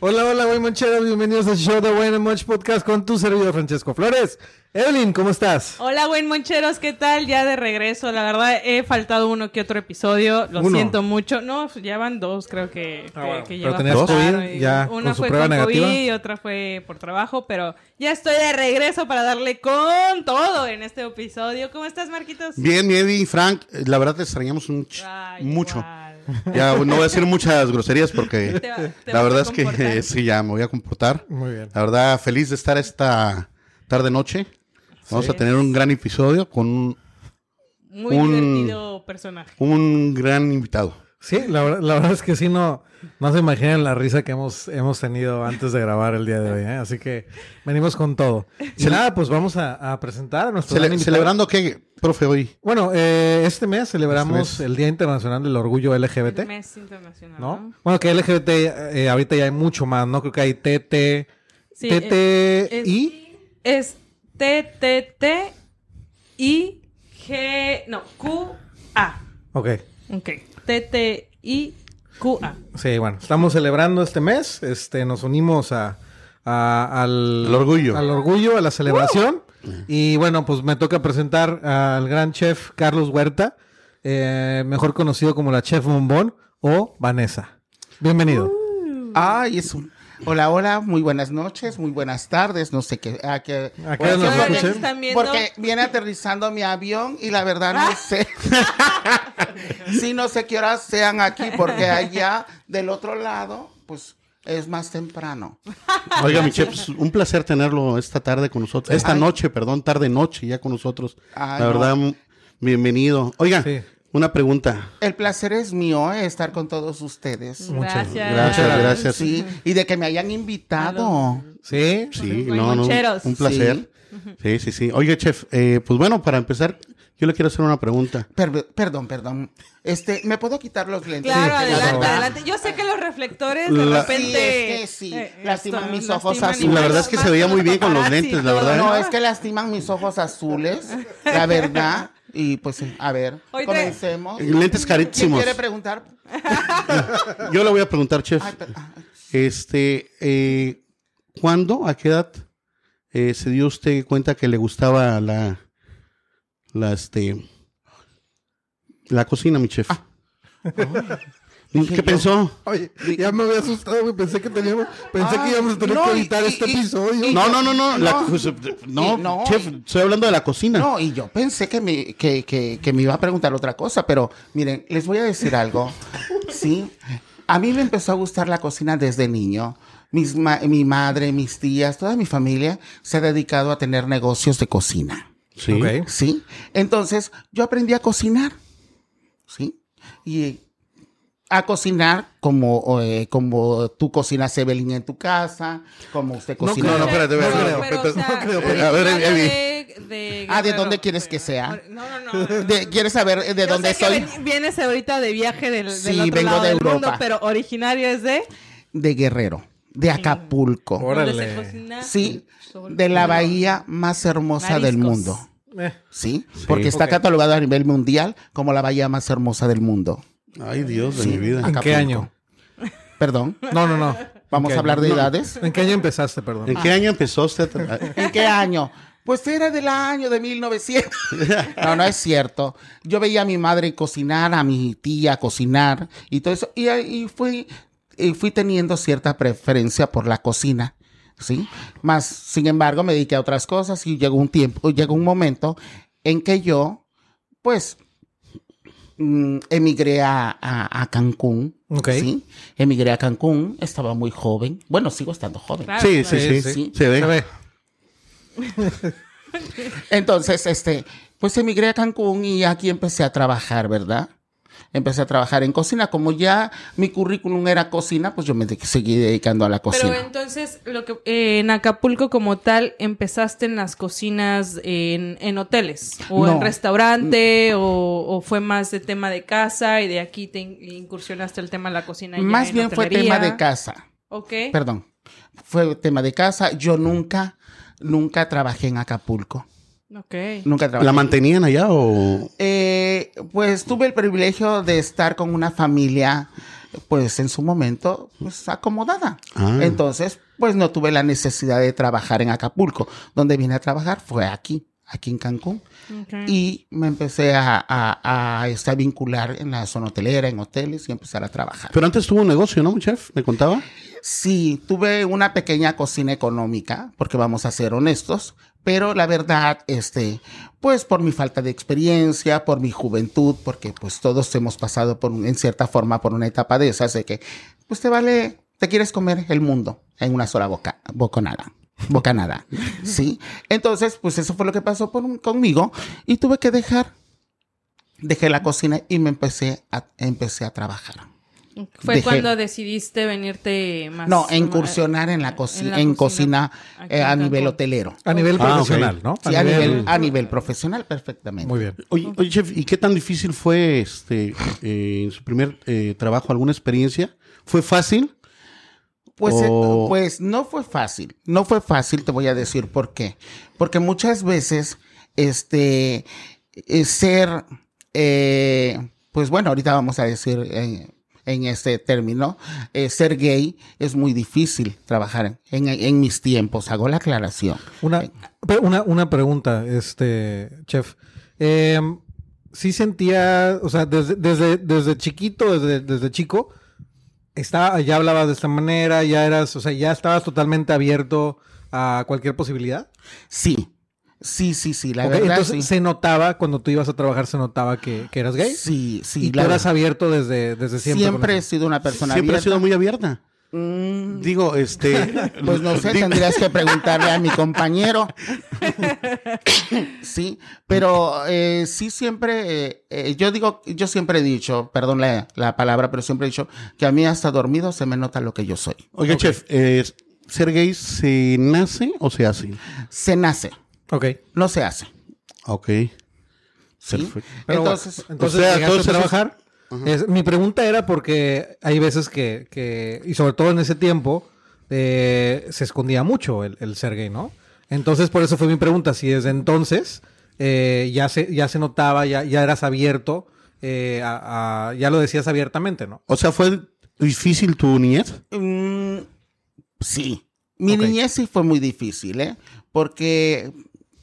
Hola, hola, buen moncheros. Bienvenidos al show de Buen Monch Podcast con tu servidor Francesco Flores. Evelyn, ¿cómo estás? Hola, buen moncheros, ¿qué tal? Ya de regreso. La verdad, he faltado uno que otro episodio. Lo Uno. siento mucho. No, ya van dos, creo que, Ah, que- bueno. que Pero tenías COVID, ya, Una con su fue prueba con negativa. COVID y otra fue por trabajo, pero ya estoy de regreso para darle con todo en este episodio. ¿Cómo estás, Marquitos? Bien, y Frank, la verdad te extrañamos un ch- Ay, mucho. igual. Ya no voy a decir muchas groserías porque Te va- te la verdad es que eh, sí, ya me voy a comportar. Muy bien. La verdad, feliz de estar esta tarde-noche. Vamos Sí. a tener un gran episodio con un, Muy un- divertido personaje. un gran invitado. Sí, la, verdad- la verdad es que sí, no, no se imaginan la risa que hemos, hemos tenido antes de grabar el día de hoy. ¿eh? Así que venimos con todo. Y nada, pues vamos a, a presentar a nuestro Cele-. ¿Celebrando qué, profe, hoy? Bueno, eh, este mes celebramos Este mes. el Día Internacional del Orgullo LGBT. El mes internacional, ¿no? ¿no? Bueno, que LGBT eh, ahorita ya hay mucho más, ¿no? Creo que hay TT, Sí, eh, es- TTI. Es T, T, T, I, G, no, Q, A. Ok. Ok. T, T, I, Q, A. Sí, bueno, estamos celebrando este mes. Este, nos unimos a, a- al, Al orgullo. Al orgullo, a la celebración. Y bueno, pues me toca presentar al gran chef Carlos Huerta, eh, mejor conocido como la chef Bombón o Vanessa. Bienvenido. Ay, es un... Hola, hola, muy buenas noches, muy buenas tardes, no sé qué... A qué, ¿A qué porque- hora nos Ahora escuchan? están viendo- Porque viene aterrizando mi avión y la verdad no sé. sí, no sé qué horas sean aquí, porque allá del otro lado, pues es más temprano. Oiga, mi chef, es un placer tenerlo esta tarde con nosotros. Esta Ay. noche, perdón, tarde-noche ya con nosotros. Ay, la verdad, bienvenido. Oiga, Sí. Una pregunta. El placer es mío eh, estar con todos ustedes. Muchas Gracias. Gracias, gracias. Sí, y de que me hayan invitado. Sí. Sí, no, no, un placer. Sí, sí, sí. Oye, chef, eh, pues bueno, para empezar, yo le quiero hacer una pregunta. Per- perdón, perdón. Este, ¿me puedo quitar los lentes? Claro, Sí, adelante, claro. adelante. Yo sé que los reflectores de La- repente. Sí, es que sí, eh, lastiman esto, mis ojos lastiman y La verdad es que se veía muy bien con los lentes, la verdad. No, es que lastiman mis ojos azules, la verdad. Y pues, a ver, Hoy te- comencemos. Lentes ¿Quién carísimos. quiere preguntar? Yo le voy a preguntar, chef. Ay, ay, Este, eh, ¿cuándo, a qué edad eh, se dio usted cuenta que le gustaba la, la, este, la cocina, mi chef? ¿Qué pensó? Oye, ya me había asustado, güey. Pensé que teníamos, pensé que íbamos a tener no, que editar y- este y- episodio. No, no, no, no. la- No. no, Y- no, chef, y- estoy hablando de la cocina. No, y yo pensé que me, que, que, que me iba a preguntar otra cosa, pero miren, les voy a decir algo. Sí, a mí me empezó a gustar la cocina desde niño. Mis ma- mi madre, mis tías, toda mi familia se ha dedicado a tener negocios de cocina. Sí. ¿Sí? Entonces, yo aprendí a cocinar. ¿Sí? Y a cocinar como, eh, como tú cocinas Evelyn en tu casa, como usted No cocina. creo, no, espérate, espérate, no Ah, ¿de dónde quieres que sea? No, no, no. De- ¿Quieres saber de Yo dónde sé que soy? ven- vienes ahorita de viaje del, del Sí, otro vengo lado de del mundo, Europa. pero originario es de De Guerrero, de Acapulco. Órale. donde se cocina Sí, de la bahía más hermosa del mundo. Eh, ¿Sí? Porque está catalogada a nivel mundial como la bahía más hermosa del mundo. Ay, Dios de mi vida. ¿En Acapulco. qué año? Perdón. No, no, no. Vamos ¿En a hablar de No. edades. ¿En qué año empezaste, perdón? ¿En qué año empezó usted? a- ¿En qué año? Pues era del año de 1900. No, no es cierto. Yo veía a mi madre cocinar, a mi tía cocinar y todo eso. Y, y fui, y fui teniendo cierta preferencia por la cocina. ¿Sí? Más, sin embargo, me dediqué a otras cosas y llegó un tiempo, llegó un momento en que yo, pues, mm, emigré a, a- a Cancún. Ok. ¿sí? Emigré a Cancún, estaba muy joven. Bueno, sigo estando joven. Claro, Sí, claro. sí, sí, sí. Se ve. Se ve. Entonces, este, pues emigré a Cancún y aquí empecé a trabajar, ¿verdad? Empecé a trabajar en cocina. Como ya mi currículum era cocina, pues yo me de- seguí dedicando a la Pero cocina. entonces, lo que eh, en Acapulco como tal, empezaste en las cocinas en, en hoteles o en No. restaurante o, o fue más de tema de casa y de aquí te in- incursionaste el tema de la cocina. Más en bien fue tema de casa. Ok. Perdón. Fue tema de casa. Yo nunca, nunca trabajé en Acapulco. Ok. Nunca trabajé. ¿La mantenían allá o...? Eh, pues tuve el privilegio de estar con una familia pues en su momento, pues acomodada. Ah. Entonces, pues no tuve la necesidad de trabajar en Acapulco. Donde vine a trabajar fue aquí, aquí en Cancún. Ok. Y me empecé a, a, a, a vincular en la zona hotelera, en hoteles y empezar a trabajar. Pero antes tuvo un negocio, ¿no, chef? ¿Me contaba? Sí, tuve una pequeña cocina económica, porque vamos a ser honestos, pero la verdad, este, pues por mi falta de experiencia, por mi juventud, porque pues todos hemos pasado por, un- en cierta forma por una etapa de esas de que, pues te vale, te quieres comer el mundo en una sola boca, bocanada. Bocanada, ¿sí? Entonces, pues eso fue lo que pasó por- conmigo y tuve que dejar, dejé la cocina y me empecé a, empecé a trabajar. Fue dejé- cuando decidiste venirte más. No, a incursionar en la, coci- en la en cocina, eh, a nivel hotelero. A nivel Ah, profesional. ¿no? Sí, a nivel, a nivel profesional, perfectamente. Muy bien. Oye, oye, chef, ¿y qué tan difícil fue este eh, en su primer eh, trabajo? ¿Alguna experiencia? ¿Fue fácil? Pues, eh, pues no fue fácil. No fue fácil, te voy a decir por qué. Porque muchas veces, este, eh, ser, eh, pues bueno, ahorita vamos a decir en, en este término, eh, ser gay es muy difícil trabajar en, en mis tiempos. Hago la aclaración. Una, una, una pregunta, este, chef. Eh, sí sentía, o sea, desde, desde, desde chiquito, desde, desde chico, estaba, ya hablabas de esta manera, ya eras, o sea, ya estabas totalmente abierto a cualquier posibilidad. Sí, sí, sí, sí, la verdad Entonces sí. se notaba, cuando tú ibas a trabajar, se notaba que, que eras gay. Sí, sí, y tú eras verdad. abierto desde, desde siempre. Siempre, he sido una persona Siempre ha abierta. sido muy abierta. Mm, Digo, este... Pues no sé, tendrías que preguntarle a mi compañero. sí, pero eh, sí siempre, eh, eh, yo digo, yo siempre he dicho, perdón la, la palabra, pero siempre he dicho que a mí hasta dormido se me nota lo que yo soy. Oiga, chef, eh, ¿ser gay se nace o se hace? Se nace, Ok. no se hace. Ok. ¿sí? Perfecto. Pero Entonces, entonces o sea, llegaste todos a esos- trabajar. Es- mi pregunta era porque hay veces que, que y sobre todo en ese tiempo, eh, se escondía mucho el, el ser gay, ¿no? Entonces, por eso fue mi pregunta, si desde entonces eh, ya, se, ya se notaba, ya, ya eras abierto, eh, a- a- ya lo decías abiertamente, ¿no? O sea, ¿fue difícil tu niñez? Mm, sí. Mi niñez sí fue muy difícil, ¿eh? Porque,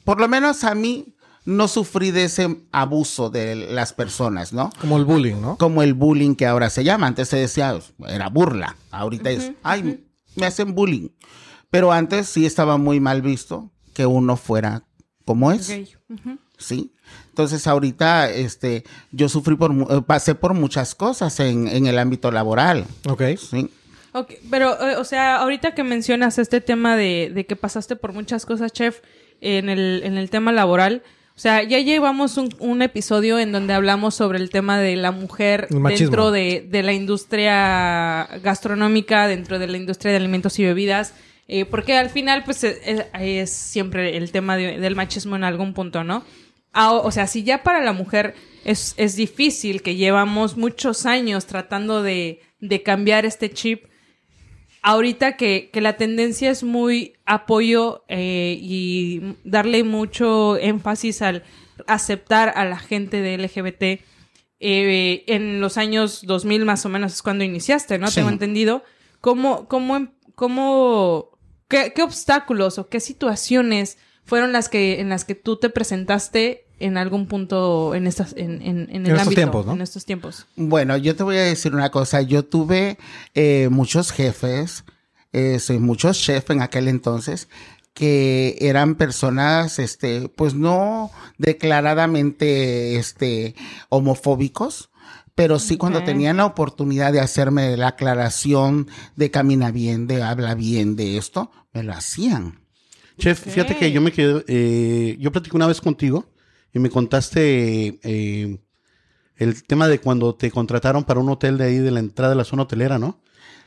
por lo menos a mí, no sufrí de ese abuso de las personas, ¿no? Como el bullying, ¿no? Como el bullying que ahora se llama. Antes se decía, era burla. Ahorita es, ay, me hacen bullying. Pero antes sí estaba muy mal visto que uno fuera como es. Ujú. ¿sí? Entonces ahorita este, yo sufrí por, mu- eh, pasé por muchas cosas en, en el ámbito laboral, Ok. ¿sí? Ok, pero, eh, o sea, ahorita que mencionas este tema de, de que pasaste por muchas cosas, chef, en el, en el tema laboral, sea, ya llevamos un, un episodio en donde hablamos sobre el tema de la mujer dentro de, de la industria gastronómica, dentro de la industria de alimentos y bebidas, eh, porque al final, pues, es, es- siempre el tema de- del machismo en algún punto, ¿no? Ah, o sea, si ya para la mujer es, es difícil, que llevamos muchos años tratando de, de cambiar este chip, ahorita que, que la tendencia es muy apoyo eh, y darle mucho énfasis al aceptar a la gente de LGBT, eh, en los años 2000 más o menos es cuando iniciaste, ¿no? Sí. Tengo entendido. ¿Cómo, cómo, cómo, qué, qué obstáculos o qué situaciones fueron las que, en las que tú te presentaste en algún punto en estas, en, en, en el estos ámbito, tiempos, ¿no? en estos tiempos? Bueno, yo te voy a decir una cosa. Yo tuve eh, muchos jefes, eh, soy muchos chefs en aquel entonces, que eran personas, este, pues no declaradamente, este, homofóbicos, pero sí cuando tenían la oportunidad de hacerme la aclaración de camina bien, de habla bien, de esto, me lo hacían. Chef, fíjate que yo me quedé, eh, yo platiqué una vez contigo y me contaste eh, el tema de cuando te contrataron para un hotel de ahí de la entrada de la zona hotelera, ¿no?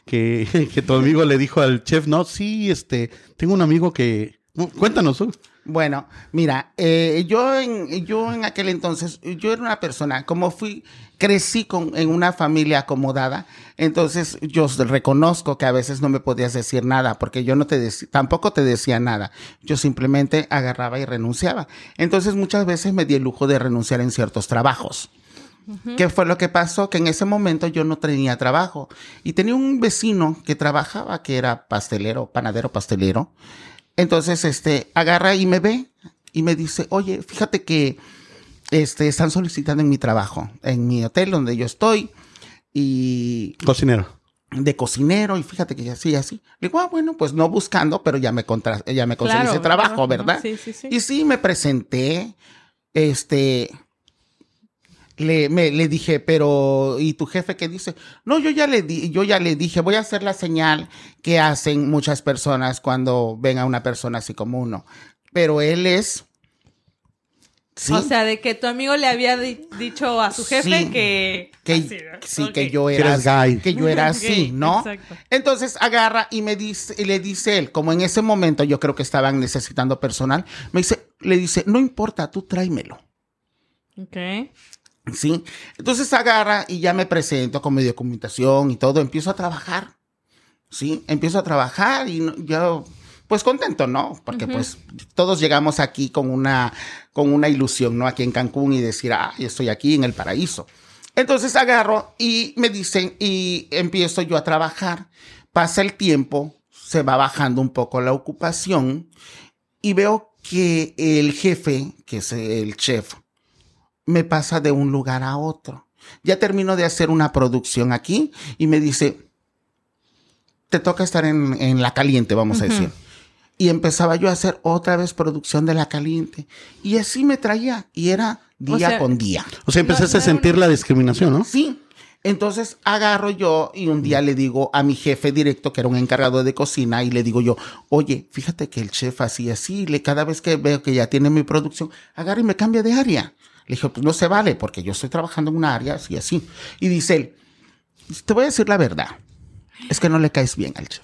Que, que tu amigo le dijo al chef, no, sí, este, tengo un amigo que, no, cuéntanos. Bueno, mira, eh, yo, en, yo en aquel entonces, yo era una persona, como fui, crecí con, en una familia acomodada, entonces yo reconozco que a veces no me podías decir nada, porque yo no te tampoco te decía nada, yo simplemente agarraba y renunciaba. Entonces muchas veces me di el lujo de renunciar en ciertos trabajos. ¿Qué fue lo que pasó? Que en ese momento yo no tenía trabajo. Y tenía un vecino que trabajaba, que era pastelero, panadero pastelero. Entonces, este, agarra y me ve y me dice, oye, fíjate que este, están solicitando en mi trabajo, en mi hotel donde yo estoy. Y Cocinero. de cocinero y fíjate que así, así. Le digo, ah, bueno, pues no buscando, pero ya me, contra, ya me conseguí Claro, ese trabajo, claro, ¿verdad? Sí, sí, sí. Y sí, me presenté, este, le, me, le dije, pero, ¿y tu jefe qué dice? No, yo ya le di, yo ya le dije, voy a hacer la señal que hacen muchas personas cuando ven a una persona así como uno. Pero él es... Sí, O sea, de que tu amigo le había di- dicho a su jefe Sí. que... que, así, ¿no? sí, que yo era, gay. que yo era así, ¿no? exacto. Entonces agarra y me dice, y le dice él, como en ese momento yo creo que estaban necesitando personal, me dice, le dice, no importa, tú tráemelo. Ok. ¿Sí? Entonces agarra y ya me presento con mi documentación y todo, empiezo a trabajar. ¿Sí? Empiezo a trabajar y no- yo, pues contento, ¿no? Porque pues todos llegamos aquí con una, con una ilusión, ¿no? Aquí en Cancún y decir, ah, yo estoy aquí en el paraíso. Entonces agarro y me dicen, y empiezo yo a trabajar. Pasa el tiempo, se va bajando un poco la ocupación y veo que el jefe, que es el chef, me pasa de un lugar a otro. Ya termino de hacer una producción aquí y me dice, te toca estar en, en la caliente, vamos a decir. Y empezaba yo a hacer otra vez producción de la caliente. Y así me traía. Y era día sea- con día. O sea, empezaste No, a no, sentir la discriminación, ¿no? Sí. Entonces agarro yo y un día le digo a mi jefe directo, que era un encargado de cocina, y le digo yo, oye, fíjate que el chef así, así, le, cada vez que veo que ya tiene mi producción, agarra y me cambia de área. Le dije, pues no se vale, porque yo estoy trabajando en una área así, así. Y dice él, te voy a decir la verdad, es que no le caes bien al chef.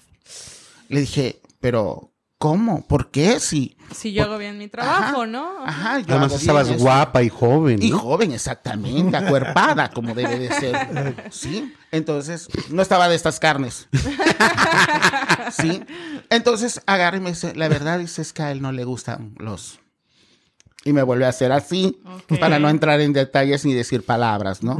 Le dije, pero ¿cómo? ¿Por qué? Si... Si yo hago bien mi trabajo, Ajá, ¿no? Ajá, yo Además estabas eso. guapa y joven. Y joven, exactamente, acuerpada, como debe de ser. Sí, entonces no estaba de estas carnes. Sí, entonces agarra y me dice, la verdad dice es que a él no le gustan los... Y me vuelve a hacer así, para no entrar en detalles ni decir palabras, ¿no?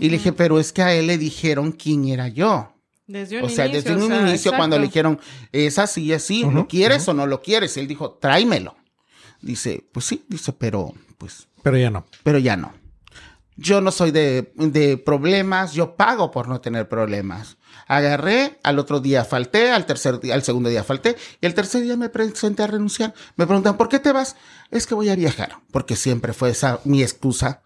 Y le dije, pero es que a él le dijeron quién era yo. Desde un O sea, inicio. desde un o sea, inicio cuando le dijeron, es así, así, ¿lo quieres o no lo quieres? Él dijo, tráemelo. Dice, pues sí, dice, pero pues Pero ya no. pero ya no. Yo no soy de, de problemas, yo pago por no tener problemas. Agarré, al otro día falté, al tercer día, al segundo día falté, y el tercer día me presenté a renunciar. Me preguntan, ¿por qué te vas? Es que voy a viajar, porque siempre fue esa mi excusa.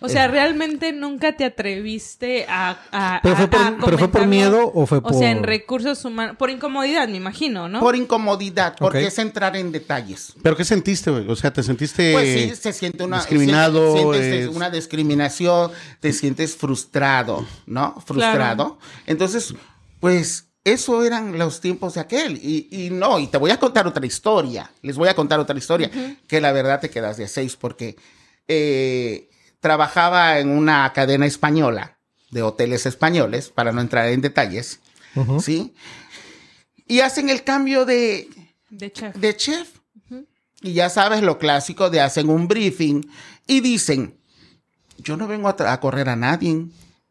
O sea, realmente nunca te atreviste a. a- ¿Pero fue por- a pero fue por miedo o fue O sea, en por- recursos humanos. Por incomodidad, me imagino, ¿no? Por incomodidad, porque Ok. es entrar en detalles. ¿Pero qué sentiste, güey? O sea, ¿te sentiste Pues sí, se siente una discriminado? sientes- sientes es- una discriminación, te sientes frustrado, ¿no? Frustrado. Entonces, pues eso eran los tiempos de aquel. Y, y no, y te voy a contar otra historia. Les voy a contar otra historia que la verdad te quedas de seis porque eh, trabajaba en una cadena española de hoteles españoles, para no entrar en detalles. ¿sí? Y hacen el cambio de, De chef. de chef. Y ya sabes lo clásico de hacen un briefing y dicen, yo no vengo a, correr a nadie,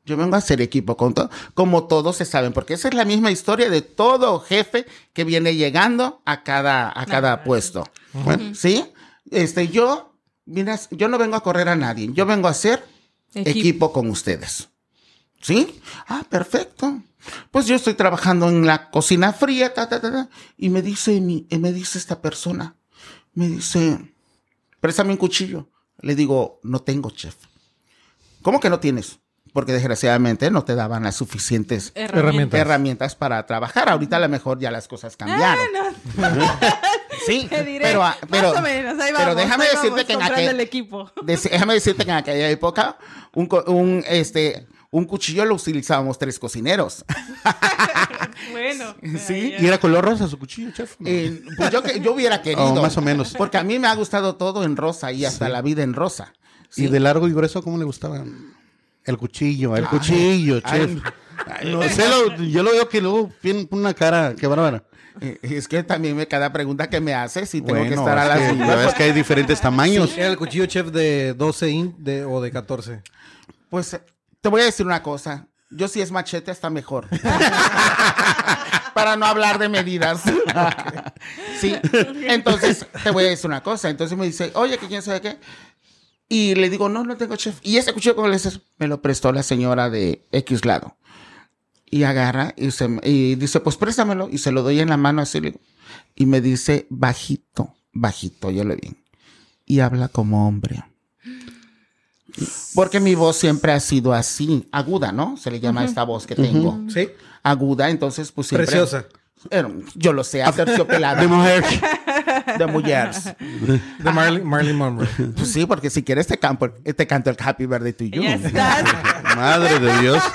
yo vengo a hacer equipo con todo, como todos se saben, porque esa es la misma historia de todo jefe que viene llegando a cada, a cada puesto. Bueno, ¿Sí? Este, yo, mira, yo no vengo a correr a nadie, yo vengo a hacer Equipo. equipo con ustedes. ¿Sí? Ah, perfecto. Pues yo estoy trabajando en la cocina fría, ta, ta, ta, ta, y me dice, mi, y me dice esta persona, me dice, préstame un cuchillo. Le digo, no tengo, chef. ¿Cómo que no tienes? Porque desgraciadamente no te daban las suficientes Herramientas. herramientas para trabajar. Ahorita a lo mejor ya las cosas cambiaron. Ah, no, Sí, te diré. pero, pero, Más o menos, ahí pero déjame ahí decirte vamos que en aquel, el equipo. Dec- Déjame decirte que en aquella época un, un, este, un cuchillo lo utilizábamos tres cocineros. Bueno. Sí. ¿Y era color rosa su cuchillo, chef? Eh, pues yo, que- yo hubiera querido. Oh, más o menos. Porque a mí me ha gustado todo en rosa y hasta la vida en rosa. ¿Y de largo y grueso cómo le gustaba? El cuchillo, el cuchillo, Ay, chef. No sé, lo- yo lo veo que luego tiene una cara, qué bárbara. Eh, Es que también me cada pregunta que me haces y tengo que estar a es las que vivas. ya ves que hay diferentes tamaños. El cuchillo chef de 12 in de, o de 14. Pues eh, te voy a decir una cosa. Yo si es machete está mejor. Para no hablar de medidas. sí. Entonces te voy a decir una cosa. Entonces me dice, oye, que quién sabe qué. Y le digo, no, no tengo chef. Y ese cuchillo, como le dices, me lo prestó la señora de X lado. Y agarra y, se, y dice, pues préstamelo. Y se lo doy en la mano así. Y me dice, bajito, bajito, yo le vi. Y habla como hombre. Porque mi voz siempre ha sido así, aguda, ¿no? Se le llama esta voz que tengo. ¿Sí? Aguda, entonces pues siempre... Preciosa. Pero, yo lo sé, aterciopelada. De mujer. de mujeres. De Marley, Marley Monroe. Pues sí, porque si quieres te, campo, te canto el Happy Birthday to You. Ya estás. Madre de Dios.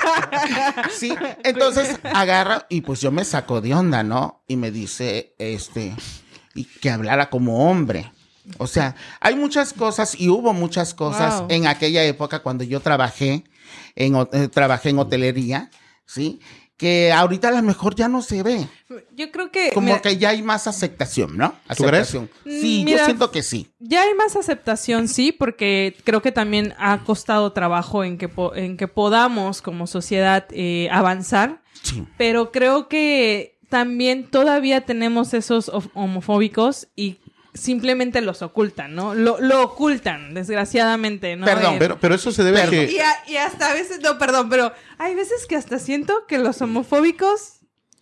Sí, entonces agarra y pues yo me saco de onda, ¿no? Y me dice, este, y que hablara como hombre. O sea, hay muchas cosas y hubo muchas cosas Wow. en aquella época cuando yo trabajé en, eh, trabajé en hotelería, ¿sí? Que ahorita a lo mejor ya no se ve. Yo creo que. Como mira, que ya hay más aceptación, ¿no? ¿Tú crees? Aceptación. Sí, yo mira, siento que sí. Ya hay más aceptación, sí, porque creo que también ha costado trabajo en que, po- en que podamos como sociedad eh, avanzar, Sí. pero creo que también todavía tenemos esos of- homofóbicos y simplemente los ocultan, ¿no? Lo, lo ocultan, desgraciadamente, ¿no? Perdón, Eh, Pero, pero eso se debe a que... y, a- y hasta a veces, no, perdón, pero hay veces que hasta siento que los homofóbicos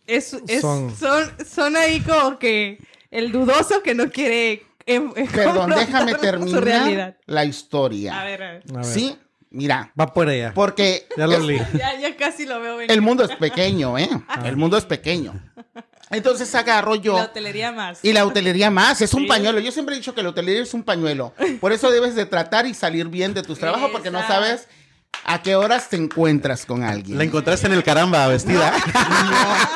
es, es- Son- son. Son, ahí como que el dudoso que no quiere... em- Perdón, déjame terminar la historia. A ver, a ver. Sí, mira, Va por allá. porque Ya lo es- leí. Ya, ya casi lo veo venir. el mundo es pequeño, ¿eh? El mundo es pequeño. Entonces agarro yo La hotelería más. y la hotelería más, es un Sí. pañuelo. Yo siempre he dicho que la hotelería es un pañuelo. Por eso debes de tratar y salir bien de tus trabajos porque no sabes a qué horas te encuentras con alguien. La encontraste en el caramba vestida.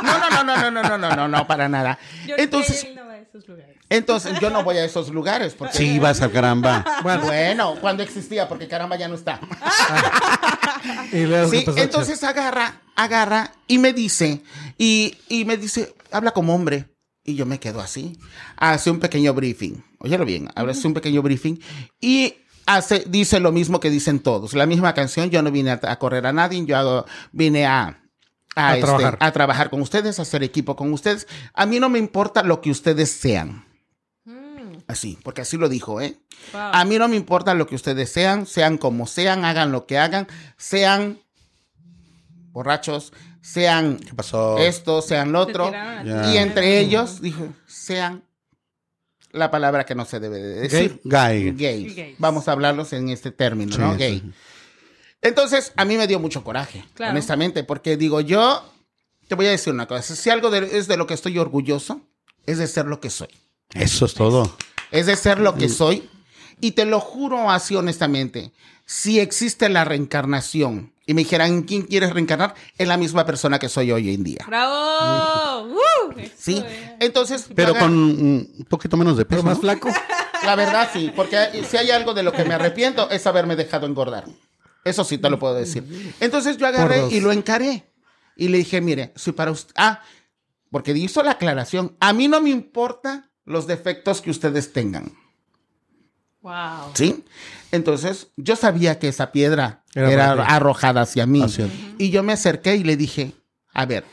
No, no, no, no, no, no, no, no, no, no, para nada. Yo- Entonces, esos lugares. entonces yo no voy a esos lugares porque Sí, vas al caramba. bueno, cuando existía, porque caramba ya no está. Y luego Sí, empezó a entonces agarra, agarra y me dice, y, y me dice, habla como hombre. Y yo me quedo así. Hace un pequeño briefing. Óyelo bien, hace un pequeño briefing. Y hace, dice lo mismo que dicen todos. La misma canción, yo no vine a, a correr a nadie, yo hago- vine a, a, A este, trabajar. a trabajar con ustedes, a hacer equipo con ustedes. A mí no me importa lo que ustedes sean. Así, porque así lo dijo, ¿eh? Wow. A mí no me importa lo que ustedes sean, sean como sean, hagan lo que hagan, sean borrachos, sean ¿Qué pasó? esto, sean lo otro. Ya. Y entre ellos, dijo, sean la palabra que no se debe de decir. Gay. Gays. Gays. Vamos a hablarlos en este término, Sí, ¿no? Gay. sí. Entonces, a mí me dio mucho coraje, Claro. honestamente, porque digo, yo te voy a decir una cosa, si algo de- es de lo que estoy orgulloso, es de ser lo que soy. Eso es todo. es de ser lo que soy. Y te lo juro así honestamente, si existe la reencarnación y me dijeran, ¿en quién quieres reencarnar? En la misma persona que soy hoy en día. ¡Bravo! ¡Uh! ¿Sí? es. Entonces, Pero con un poquito menos de Pero peso. más ¿no? flaco. la verdad sí, porque si hay algo de lo que me arrepiento es haberme dejado engordar. Eso sí te lo puedo decir. Entonces yo agarré y lo encaré. Y le dije, mire, si para usted... Ah, porque hizo la aclaración. A mí no me importa los defectos que ustedes tengan. Wow. ¿Sí? Entonces, yo sabía que esa piedra Era arrojada hacia mí. Hacia- Y yo me acerqué y le dije, a ver,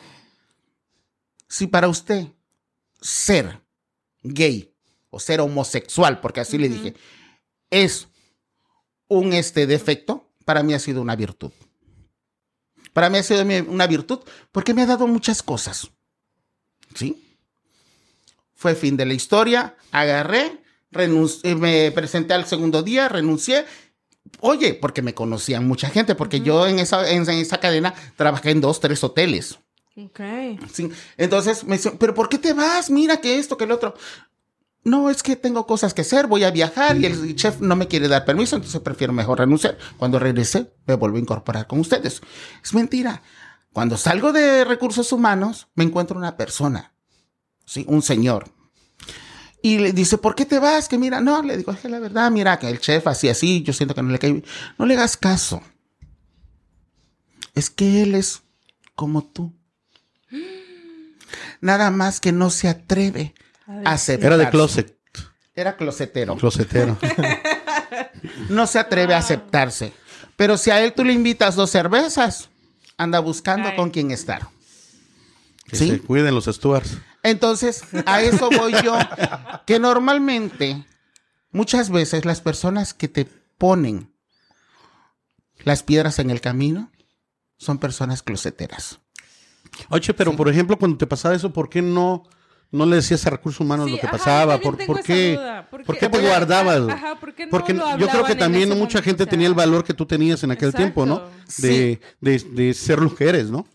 si para usted ser gay o ser homosexual, porque así le dije, es un este defecto, para mí ha sido una virtud. Para mí ha sido una virtud porque me ha dado muchas cosas. ¿Sí? Fue fin de la historia, agarré, eh, me presenté al segundo día, renuncié. Oye, porque me conocían mucha gente, porque yo en esa, en, en esa cadena trabajé en dos, tres hoteles. Ok. Sí. Entonces me dicen, pero ¿por qué te vas? Mira que esto, que el otro. No, es que tengo cosas que hacer, voy a viajar y el chef no me quiere dar permiso, entonces prefiero mejor renunciar. Cuando regresé, me vuelvo a incorporar con ustedes. Es mentira. Cuando salgo de recursos humanos, me encuentro una persona, ¿sí? un señor. Y le dice, ¿por qué te vas? Que mira, no, le digo, es que la verdad, mira, que el chef así, así, yo siento que no le cae bien. No le hagas caso. Es que él es como tú. Nada más que no se atreve aceptar. Era de closet. Era closetero. Closetero. No se atreve a aceptarse. Pero si a él tú le invitas dos cervezas, anda buscando Ay. con quién estar. Que ¿Sí? se cuiden los Stuarts. Entonces, a eso voy yo. Que normalmente, muchas veces las personas que te ponen las piedras en el camino son personas closeteras. Oye, pero por ejemplo, cuando te pasaba eso, ¿por qué no, no le decías a recursos humanos Sí, lo que ajá, pasaba? ¿Por, por qué. ¿Por ¿por qué- te guardabas? ajá, ¿por qué no Porque lo yo creo que también mucha momento? gente O sea, tenía el valor que tú tenías en aquel Exacto. tiempo, ¿no? De, de, de ser lo que eres, ¿no?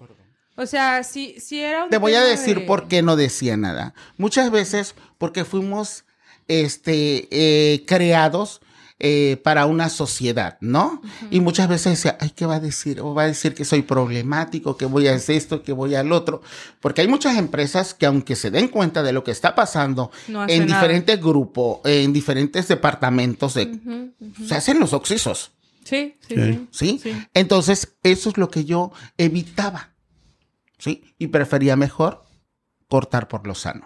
O sea, si, si era un Te voy a decir de- por qué no decía nada. Muchas veces porque fuimos este, eh, creados eh, para una sociedad, ¿no? Y muchas veces decía, ay, ¿qué va a decir? O va a decir que soy problemático, que voy a hacer esto, que voy al otro. Porque hay muchas empresas que aunque se den cuenta de lo que está pasando No en nada. diferentes grupos, en diferentes departamentos, de- se hacen los oxisos. Sí, sí, Sí. sí. ¿sí? Sí. Entonces, eso es lo que yo evitaba, ¿sí? Y prefería mejor cortar por lo sano.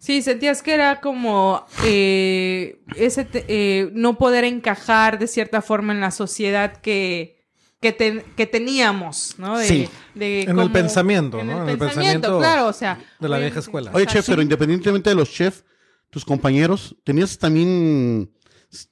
Sí, sentías que era como eh, ese te- eh, no poder encajar de cierta forma en la sociedad que, que, ten- que teníamos, ¿no? De- Sí. de En el pensamiento, en ¿no? el En el pensamiento, pensamiento claro, o sea. de la vieja escuela. Oye, chef, pero independientemente de los chefs, tus compañeros, ¿tenías también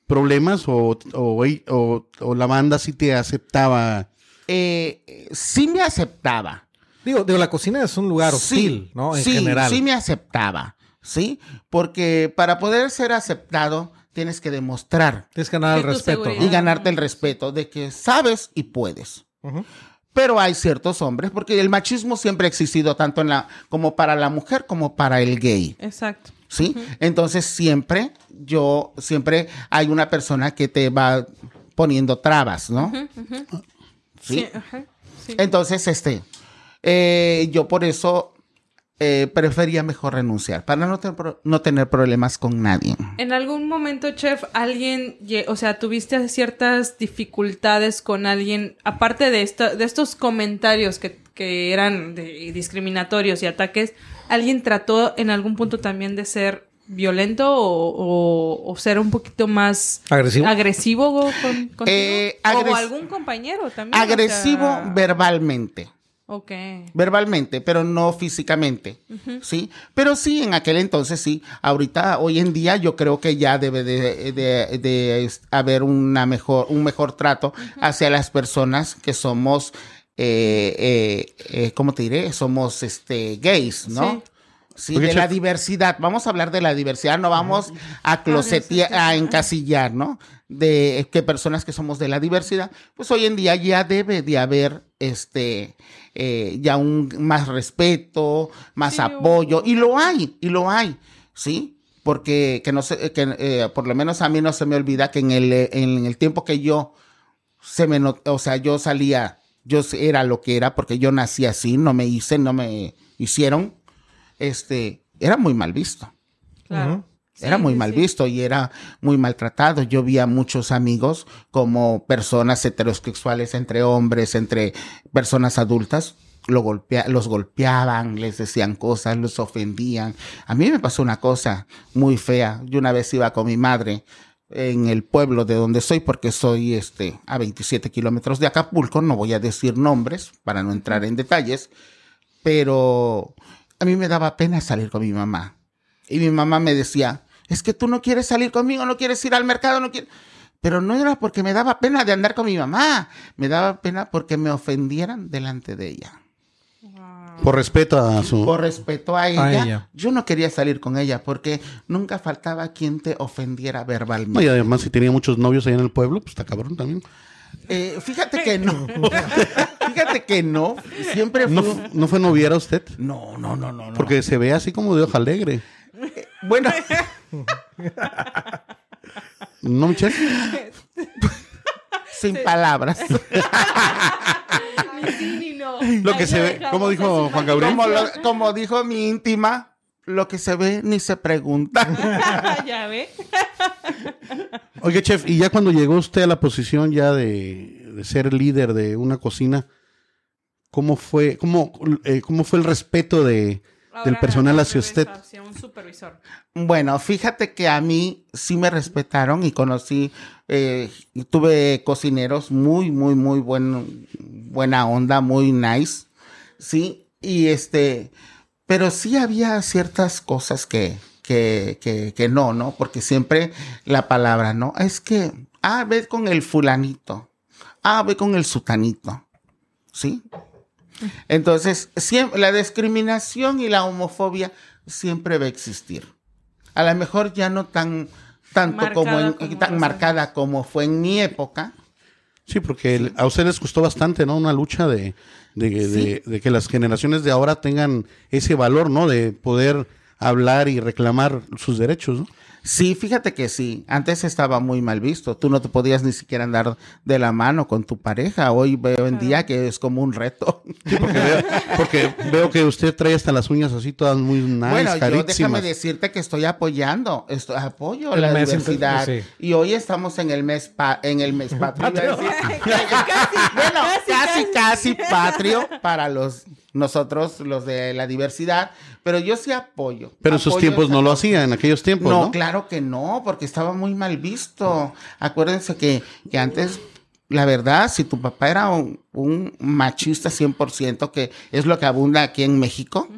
problemas o, o, o- o la banda sí te aceptaba? Eh, eh, sí me aceptaba. Digo, digo, la cocina es un lugar hostil, Sí, ¿no? En sí, general. sí me aceptaba, ¿sí? Porque para poder ser aceptado, tienes que demostrar Tienes que ganar el respeto, seguridad. y ganarte el respeto de que sabes y puedes. Pero hay ciertos hombres, porque el machismo siempre ha existido tanto en la, como para la mujer como para el gay. Exacto. ¿sí? Entonces siempre, yo, siempre hay una persona que te va poniendo trabas, ¿no? ¿Sí? Sí. Entonces, este, eh, yo por eso eh, prefería mejor renunciar, para no, ten- no tener problemas con nadie. En algún momento, chef, alguien, o sea, tuviste ciertas dificultades con alguien, aparte de, esta- de estos comentarios que, que eran de- discriminatorios y ataques, ¿alguien trató en algún punto también de ser violento o, o- o ser un poquito más ¿Agresivo? agresivo con, contigo? Eh, o algún compañero también? o Agresivo sea, verbalmente. Ok. verbalmente, pero no físicamente, ¿sí? Pero sí, en aquel entonces sí. Ahorita, hoy en día, yo creo que ya debe de, de- de es- haber una mejor, un mejor trato hacia las personas que somos, eh, eh, eh, ¿cómo te diré? Somos este, gays, ¿no? Sí, Oye, de la diversidad. Vamos a hablar de la diversidad, no vamos a closetear, a encasillar, ¿no? De que personas que somos de la diversidad, pues hoy en día ya debe de haber este eh, ya un más respeto, más Sí, apoyo, y lo hay, y lo hay, ¿sí? Porque que no sé, que eh, por lo menos a mí no se me olvida que en el, en el tiempo que yo se me not- o sea, yo salía, yo era lo que era porque yo nací así, no me hice, no me hicieron, este, era muy mal visto. Claro. Era Sí, muy sí, mal sí. visto y era muy maltratado. Yo vi a muchos amigos como personas heterosexuales entre hombres, entre personas adultas, lo golpea- los golpeaban, les decían cosas, los ofendían. A mí me pasó una cosa muy fea. Yo una vez iba con mi madre en el pueblo de donde soy, porque soy este, a 27 kilómetros de Acapulco, no voy a decir nombres para no entrar en detalles, pero a mí me daba pena salir con mi mamá. Y mi mamá me decía, es que tú no quieres salir conmigo, no quieres ir al mercado, no quieres... Pero no era porque me daba pena de andar con mi mamá, me daba pena porque me ofendieran delante de ella. Por respeto a su... Por respeto a ella, ella. yo no quería salir con ella porque nunca faltaba quien te ofendiera No, verbalmente. y además, si tenía muchos novios allá en el pueblo, pues está cabrón también. Eh, fíjate que no. fíjate que no. Siempre fue... ¿No, fu- ¿no fue noviera usted? No, no, no, no. no. Porque se ve así como de hoja alegre. Bueno, ¿No, Michelle? sin palabras. Ni sí ni no. Lo que Ahí se ve, ¿cómo dijo Juan Gabriel? Como, lo- como dijo mi íntima, lo que se ve ni se pregunta. ya ve. Oye, chef, y ya cuando llegó usted a la posición ya de, de ser líder de una cocina, cómo fue, cómo, eh, cómo fue el respeto de, del personal al hacia usted. Hacia un supervisor. Bueno, fíjate que a mí sí me respetaron y conocí, eh, y tuve cocineros muy, muy, muy buen, buena onda, muy nice, sí, y este, pero sí había ciertas cosas que, que, que, que no, ¿no? Porque siempre la palabra, ¿no? Es que, ah, ve con el fulanito, ah, ve con el sutanito, ¿sí? Entonces, siempre, la discriminación y la homofobia siempre va a existir. A lo mejor ya no tan tanto Marcada como, en- como tan marcada como fue en mi época. Sí, porque el- a ustedes les costó bastante, ¿no? Una lucha de, de, de- de que las generaciones de ahora tengan ese valor, ¿no? De poder hablar y reclamar sus derechos, ¿no? Sí, fíjate que sí. Antes estaba muy mal visto. Tú no te podías ni siquiera andar de la mano con tu pareja. Hoy veo en día que es como un reto. Sí, porque veo, porque veo que usted trae hasta las uñas así todas muy nice, bueno, yo déjame carísimas. decirte que estoy apoyando, esto, apoyo El la mes diversidad. sí. Y hoy estamos en el mes pa- en el mes patrio. Casi, bueno, casi, casi, casi. casi patrio para los nosotros, los de la diversidad, pero yo sí apoyo. Pero en sus tiempos no lo cosa. hacía, en aquellos tiempos, No, ¿no? claro que no, porque estaba muy mal visto. Acuérdense que, que antes, la verdad, si tu papá era un, un machista 100%, que es lo que abunda aquí en México,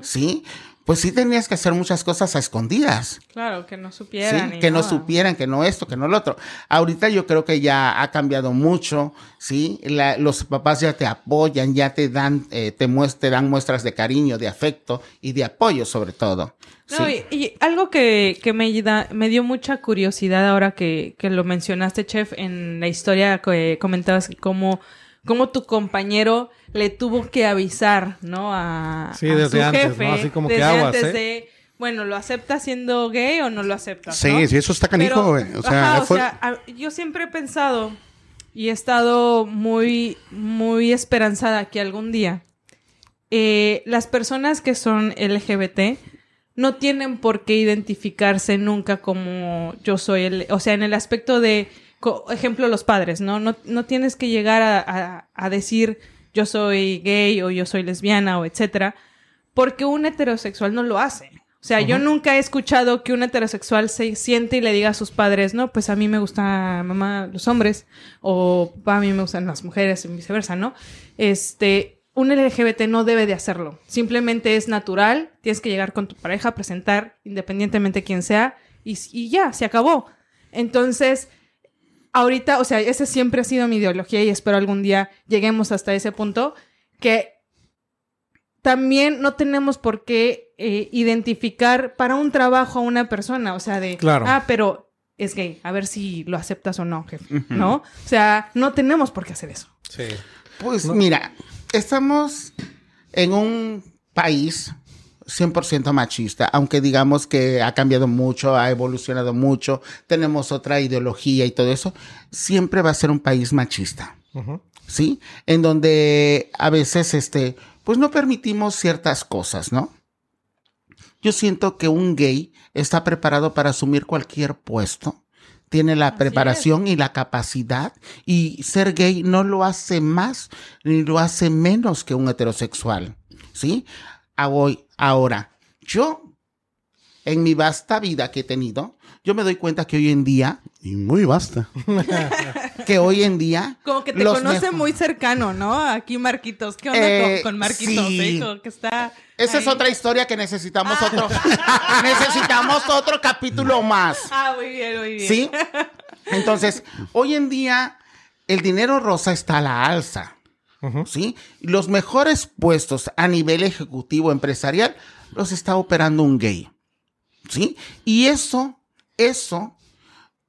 ¿sí? Pues sí tenías que hacer muchas cosas a escondidas. Claro, que no ¿sí? supieran. ni Que no supieran, que no esto, que no lo otro. Ahorita yo creo que ya ha cambiado mucho, ¿sí? La- los papás ya te apoyan, ya te dan, eh, te, te dan muestras de cariño, de afecto y de apoyo sobre todo. No, ¿sí? y, y algo que, que me, da- me dio mucha curiosidad ahora que, que lo mencionaste, Chef, en la historia que comentabas cómo, cómo tu compañero le tuvo que avisar, ¿no? A, Sí, a desde su antes, jefe. ¿no? Así como que aguas, antes ¿eh? de, bueno, ¿lo aceptas siendo gay o no lo aceptas? Sí, no? sí, eso está canijo, Pero, güey. O sea, ajá, o fue- sea, a- yo siempre he pensado y he estado muy, muy esperanzada que algún día eh, las personas que son LGBT no tienen por qué identificarse nunca como yo soy, el, o sea, en el aspecto de, ejemplo, los padres, ¿no? No, no tienes que llegar a, a- a decir yo soy gay o yo soy lesbiana o etcétera, porque un heterosexual no lo hace. O sea, yo nunca he escuchado que un heterosexual se siente y le diga a sus padres, no, pues a mí me gustan mamá los hombres o "Pa, a mí me gustan las mujeres y viceversa, ¿no? Este, un LGBT no debe de hacerlo. Simplemente es natural, tienes que llegar con tu pareja, presentar independientemente quién sea y, y ya, se acabó. Entonces, ahorita, o sea, esa siempre ha sido mi ideología y espero algún día lleguemos hasta ese punto que también no tenemos por qué eh, identificar para un trabajo a una persona, o sea, de, Claro. ah, pero es gay, a ver si lo aceptas o no, jefe, ¿no? O sea, no tenemos por qué hacer eso. Sí. Pues mira, estamos en un país 100% machista, aunque digamos que ha cambiado mucho, ha evolucionado mucho, tenemos otra ideología y todo eso, siempre va a ser un país machista. ¿sí? En donde a veces, este, pues no permitimos ciertas cosas, ¿no? Yo siento que un gay está preparado para asumir cualquier puesto, tiene la preparación y la capacidad, y ser gay no lo hace más ni lo hace menos que un heterosexual, ¿sí? A hoy, ahora, yo, en mi vasta vida que he tenido, yo me doy cuenta que hoy en día, Y muy basta. que hoy en día... Como que te conoce muy cercano, ¿no? Aquí Marquitos. ¿Qué onda Eh, con, con Marquitos? sí. eh? Que está. Esa es otra historia que necesitamos otro. necesitamos otro capítulo más. Ah, muy bien, muy bien. ¿Sí? Entonces, hoy en día el dinero rosa está a la alza. ¿Sí? Los mejores puestos a nivel ejecutivo empresarial los está operando un gay. ¿Sí? Y eso, eso,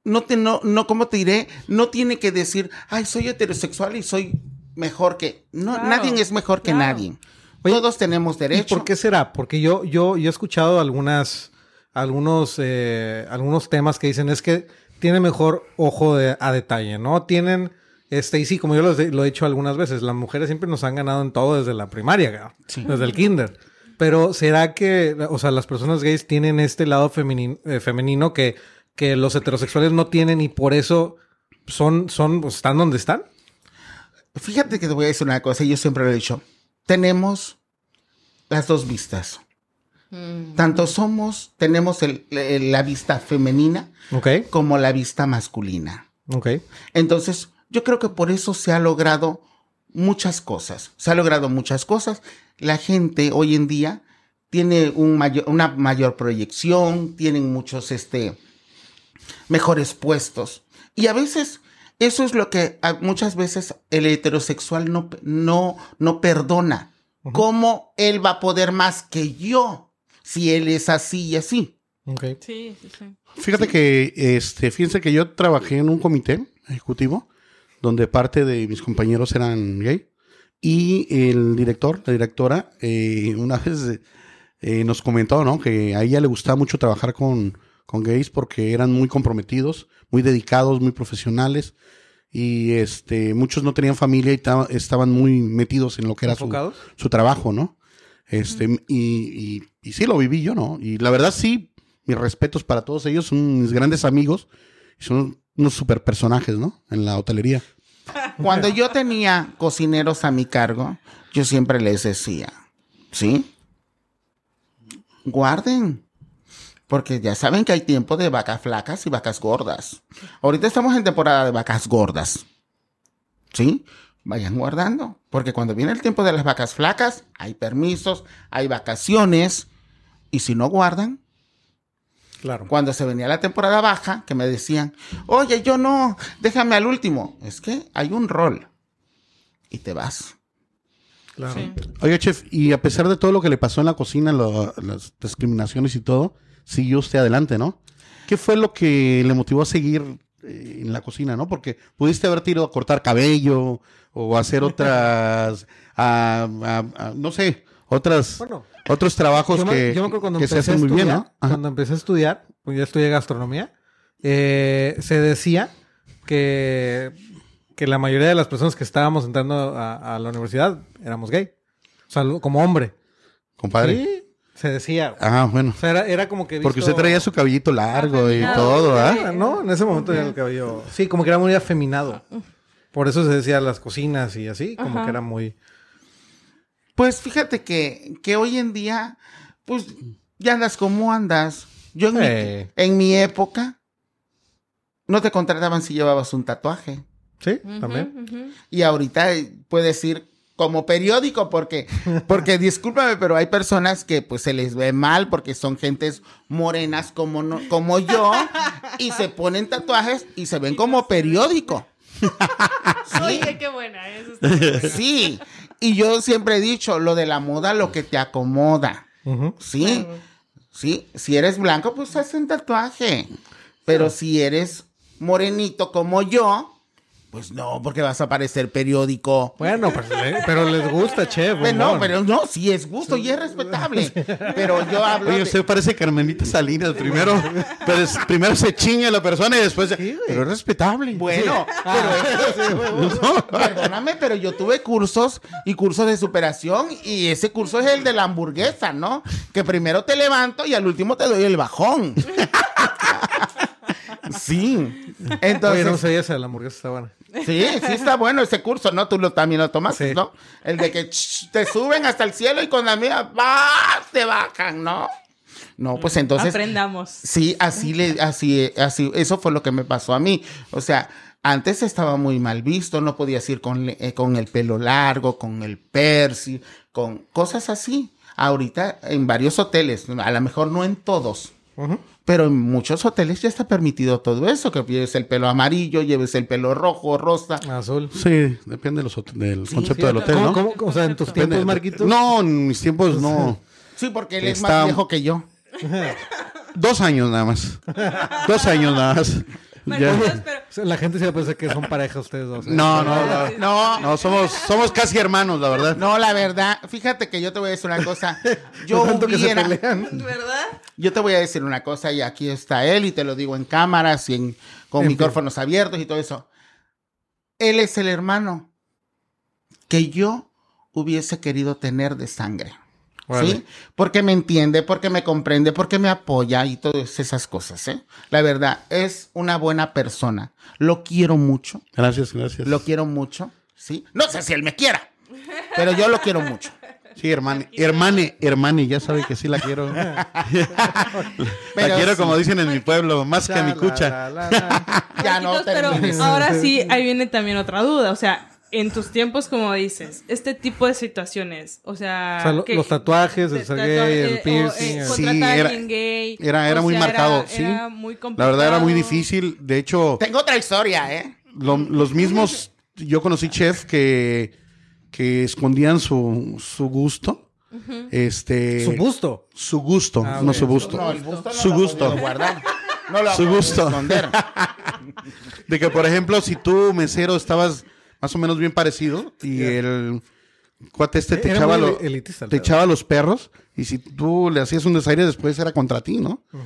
no te, no, no, ¿cómo te diré? No tiene que decir, ay, soy heterosexual y soy mejor que. No, Claro, nadie es mejor que claro. nadie. Oye, Todos tenemos ¿Y derecho. por qué será? Porque yo, yo, yo he escuchado algunas, algunos, eh, algunos temas que dicen es que tiene mejor ojo de- a detalle, ¿no? Tienen, este, y sí, como yo lo, he- lo he dicho algunas veces, las mujeres siempre nos han ganado en todo desde la primaria, desde el kinder. Pero ¿será que, o sea, las personas gays tienen este lado eh, femenino que, que los heterosexuales no tienen y por eso son, son, pues, están donde están? fíjate que te voy a decir una cosa, y yo siempre lo he dicho, tenemos las dos vistas. Tanto somos, tenemos el- el- la vista femenina como la vista masculina. Entonces, yo creo que por eso se ha logrado muchas cosas. Se ha logrado muchas cosas. La gente hoy en día tiene un mayor, una mayor proyección, tienen muchos, este, mejores puestos. Y a veces, eso es lo que a- muchas veces el heterosexual no, no, no perdona. ¿Cómo él va a poder más que yo si él es así y así? Sí, sí, sí. Fíjate que, este, fíjense que yo trabajé en un comité ejecutivo donde parte de mis compañeros eran gay y el director, la directora, eh, una vez eh, nos comentó, ¿no? Que a ella le gustaba mucho trabajar con, con gays porque eran muy comprometidos, muy dedicados, muy profesionales y este, muchos no tenían familia y ta- estaban muy metidos en lo que era su, trabajo, ¿no? Este, y, y, y sí lo viví yo, ¿no? Y la verdad sí, mis respetos para todos ellos, son mis grandes amigos, son unos super personajes, ¿no? En la hotelería. Cuando yo tenía cocineros a mi cargo, yo siempre les decía, ¿sí? Guarden. Porque ya saben que hay tiempo de vacas flacas y vacas gordas. Ahorita estamos en temporada de vacas gordas. ¿Sí? Vayan guardando. Porque cuando viene el tiempo de las vacas flacas, hay permisos, hay vacaciones. Y si no guardan, Claro. cuando se venía la temporada baja, que me decían, oye, yo no, déjame al último. Es que hay un rol. Y te vas. claro. Sí. Oiga, chef, y a pesar de todo lo que le pasó en la cocina, lo- las discriminaciones y todo, siguió usted adelante, ¿no? ¿Qué fue lo que le motivó a seguir eh, en la cocina, no? Porque pudiste haberte ido a cortar cabello o hacer otras, a- a- a- no sé, otras, Bueno, otros trabajos yo, me, que, yo me acuerdo cuando que se empecé a hacen muy estudiar, bien, ¿no? Ajá. cuando empecé a estudiar, pues ya estudié gastronomía, eh, se decía que, que la mayoría de las personas que estábamos entrando a, a la universidad éramos gay. O sea, como hombre. Compadre. Sí, se decía. Ah, bueno. O sea, era, era como que... Porque usted traía su cabellito largo y todo, ¿ah? Ah, ¿no? En ese momento ya el cabello... Sí, como que era muy afeminado. Por eso se decía las cocinas y así, como Ajá. que era muy... Pues fíjate que, que hoy en día, pues ya andas como andas. Yo en, mi, en mi época no te contrataban si llevabas un tatuaje. Sí, también. Y ahorita eh, puedes ir como periódico porque, porque discúlpame, pero hay personas que pues se les ve mal porque son gentes morenas como, no, como yo y se ponen tatuajes y se ven como periódico. Oye, qué buena. Eso está. Sí, y yo siempre he dicho, lo de la moda, lo que te acomoda. Sí, sí, si eres blanco, pues haz un tatuaje. Pero si eres morenito como yo, pues no, porque vas a parecer periódico. Bueno, pues, le- pero les gusta, chef. Pues no, pero no, sí es gusto y es respetable. Pero yo hablo Oye, de- usted parece Carmenita Salinas. Primero, pero es- primero se chinga la persona y después... güey. pero es respetable. Bueno, pero perdóname, pero yo tuve cursos y cursos de superación y ese curso es el de la hamburguesa, ¿no? Que primero te levanto y al último te doy el bajón. Sí. Entonces, Oye, no sé esa, la hamburguesa está buena. sí, sí está bueno ese curso, ¿no? Tú lo, también lo tomaste, Sí. ¿no? El de que ch, te suben hasta el cielo y con la mía ¡bah! te bajan, ¿no? No, pues entonces Aprendamos. Sí, así le, así, así, eso fue lo que me pasó a mí. O sea, antes estaba muy mal visto, no podías ir con, eh, con el pelo largo, con el persi, con cosas así. Ahorita en varios hoteles, a lo mejor no en todos. Pero en muchos hoteles ya está permitido todo eso, que lleves el pelo amarillo, lleves el pelo rojo, rosa. Azul. Sí, depende de los hot- del concepto Sí, del hotel, ¿cómo- ¿no? cómo- o sea, en tus Depende- tiempos, Marquitos. No, en mis tiempos no. Sí, porque él es más viejo que yo. Dos años nada más. Dos años nada más. Pero La gente se va a pensar que son pareja ustedes dos. ¿eh? No, no, no. No, No, somos, somos casi hermanos, la verdad. no, la verdad, fíjate que yo te voy a decir una cosa. Yo Tanto que se hubiera. ¿verdad? Yo te voy a decir una cosa y aquí está él y te lo digo en cámaras y en, con En fin. micrófonos abiertos y todo eso. Él es el hermano que yo hubiese querido tener de sangre. ¿Sí? Porque me entiende, porque me comprende, porque me apoya y todas esas cosas, ¿eh? La verdad, es una buena persona. Lo quiero mucho, Gracias, gracias. lo quiero mucho. ¿Sí? No sé si él me quiera, pero yo lo quiero mucho. Sí, hermane, hermane, hermane, ya sabe que sí la quiero. la Pero quiero sí. como dicen en mi pueblo, más que a mi cucha. Ya no pero termines. ahora sí, ahí viene también otra duda. O sea, en tus tiempos, como dices, este tipo de situaciones, o sea... O sea, lo- que- los tatuajes, el tatuaje, gay, el eh, o, piercing, eh, Sí, era- gay. Era, muy sea, marcado, era- sí. era muy la verdad era muy difícil. De hecho, Tengo otra historia, ¿eh? lo- los mismos, yo conocí chef que, que escondían su, su gusto. Este. Su busto. Su gusto, Ah, no su gusto. No, el gusto no Su lo gusto. guardar. No lo Su gusto. esconder. De que, por ejemplo, si tú, mesero, estabas más o menos bien parecido y el cuate este te echaba, muy lo- elitista el te pedo. echaba los perros y si tú le hacías un desaire después era contra ti, ¿no? O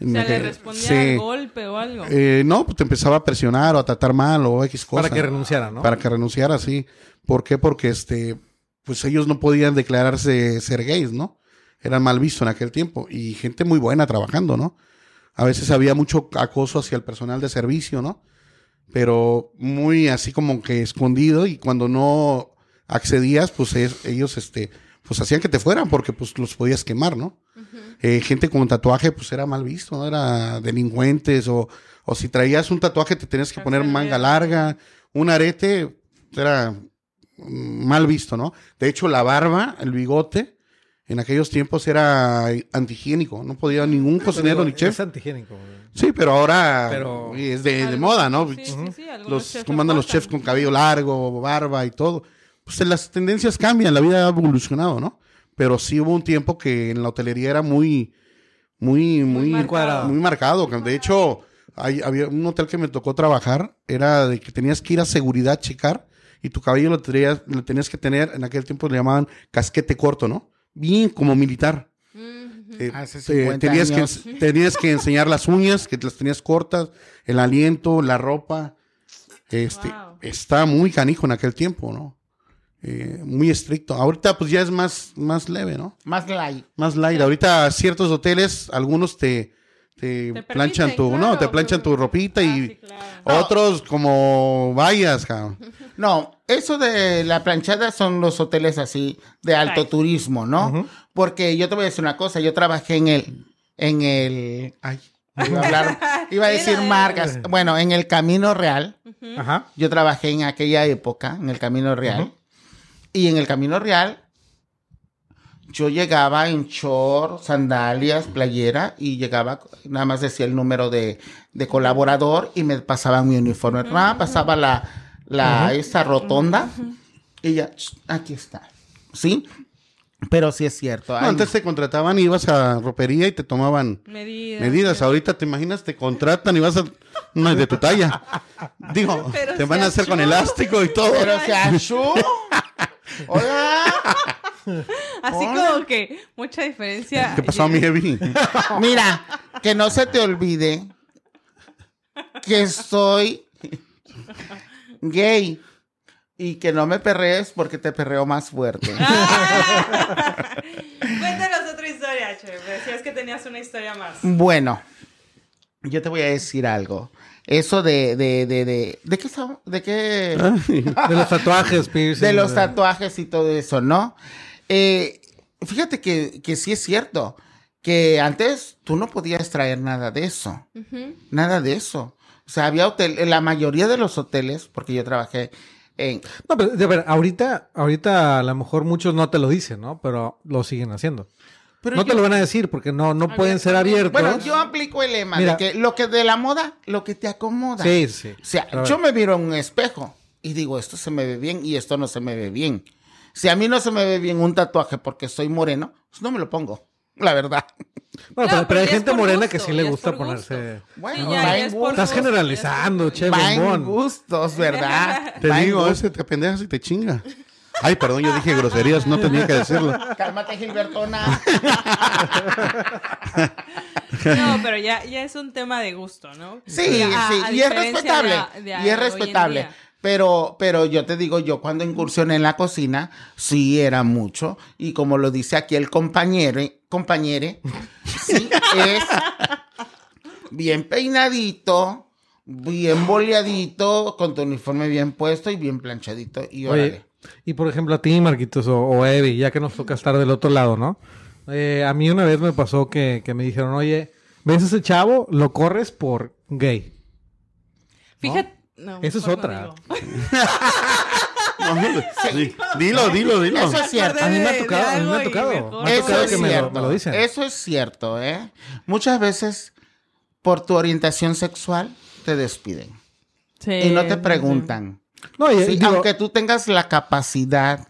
En sea, la le respondía sí. al golpe o algo. Eh, no, pues te empezaba a presionar o a tratar mal o X cosa. Para que renunciara, ¿no? Para que renunciara, sí. ¿Por qué? Porque este, pues ellos no podían declararse ser gays, ¿no? Eran mal vistos en aquel tiempo. Y gente muy buena trabajando, ¿no? A veces había mucho acoso hacia el personal de servicio, ¿no? Pero muy así como que escondido y cuando no accedías, pues es- ellos, este, pues hacían que te fueran porque pues los podías quemar, ¿no? Eh, gente con tatuaje, pues era mal visto, ¿no? Era delincuentes o, o si traías un tatuaje te tenías que poner manga larga, un arete, era mm, mal visto, ¿no? De hecho, la barba, el bigote, en aquellos tiempos era antihigiénico, no podía ningún cocinero Pero ni chef. Es antigénico. güey. Sí, pero ahora Pero- es de, moda, ¿no? sí, sí, sí, algunos los, chefs ¿Cómo andan los chefs con cabello largo, barba y todo? Pues las tendencias cambian, la vida ha evolucionado, ¿no? Pero sí hubo un tiempo que en la hotelería era muy, muy, muy, marcado. muy marcado. De hecho, hay- había un hotel que me tocó trabajar, era de que tenías que ir a seguridad a checar y tu cabello lo tenías, lo tenías que tener, en aquel tiempo le llamaban casquete corto, ¿no? Bien como militar. Eh, Hace eh, 50 tenías, que, años. tenías que enseñar las uñas, que las tenías cortas, el aliento, la ropa. Este, Wow. Está muy canijo en aquel tiempo, ¿no? Eh, muy estricto. Ahorita pues ya es más, más leve, ¿no? Más light. Más light. Ahorita ciertos hoteles, algunos te, te, Te planchan permiten, tu, claro, no, te planchan tu ropita Ah, y sí, claro. otros como vayas, cabrón. No, eso de la planchada son los hoteles así de alto Ay. turismo, ¿no? Porque yo te voy a decir una cosa, yo trabajé en el, en el, ay, iba a hablar, iba a decir marcas, bueno, en el Camino Real, Ajá. yo trabajé en aquella época, en el Camino Real, y en el Camino Real yo llegaba en short, sandalias, playera, y llegaba, nada más decía el número de, de colaborador y me pasaban mi uniforme. Pasaba la, la, esa rotonda y ya, aquí está. ¿Sí? Pero sí es cierto. No, antes te contrataban y ibas a ropería y te tomaban Medidas. medidas. Ahorita te imaginas, te contratan y vas a no es de tu talla. Digo, Pero te van a hacer con elástico y todo. Pero se achú. Hola. Así como que mucha diferencia. ¿Qué pasó, mi Evi? Mira, que no se te olvide que soy gay y que no me perrees porque te perreo más fuerte. Cuéntanos otra historia, Che. Decías que tenías una historia más. Bueno, yo te voy a decir algo. Eso de, de, de, de, ¿de qué estamos? ¿De qué? De los tatuajes, piercing. de los tatuajes y todo eso, ¿no? Eh, fíjate que, que sí es cierto, que antes tú no podías traer nada de eso, nada de eso. O sea, había hotel, en la mayoría de los hoteles, porque yo trabajé en... No, pero de ver, ahorita, ahorita a lo mejor muchos no te lo dicen, ¿no? Pero lo siguen haciendo. Pero no yo- te lo van a decir porque no, no pueden ser abiertos. Bueno, yo aplico el lema Mira. de que lo que de la moda, lo que te acomoda. Sí, sí. O sea, yo me miro en un espejo y digo, esto se me ve bien y esto no se me ve bien. Si a mí no se me ve bien un tatuaje porque soy moreno, pues no me lo pongo, la verdad. Bueno, Claro, pero, pero pero hay gente morena gusto, que sí le gusta ponerse. Bueno, ya, ya es. Estás gusto, generalizando, che, Va en gustos, ¿verdad? Te digo, ese te pendejas y te chinga. Ay, perdón, yo dije groserías, no tenía que decirlo. Cálmate, Gilbertona. No, pero ya, ya es un tema de gusto, ¿no? Sí, A- sí, a y es respetable. de- de y es respetable. Pero, pero yo te digo, yo cuando incursioné en la cocina, sí era mucho. Y como lo dice aquí el compañero, compañere, sí es bien peinadito, bien boleadito, con tu uniforme bien puesto y bien planchadito. Y órale. Oye, y por ejemplo a ti, Marquitos, o, o Evi, ya que nos toca estar del otro lado, ¿no? Eh, a mí una vez me pasó que, que me dijeron, oye, ¿ves ese chavo? Lo corres por gay. Fíjate. no, Esa es no otra. Sí. Dilo, dilo, dilo. Eso es cierto. A mí me ha tocado, a mí me ha tocado. mejor. Me ha Eso tocado es que me lo, cierto. me lo dicen. Eso es cierto, ¿eh? Muchas veces por tu orientación sexual te despiden Sí, y no te preguntan. No, y- Sí, digo- aunque tú tengas la capacidad.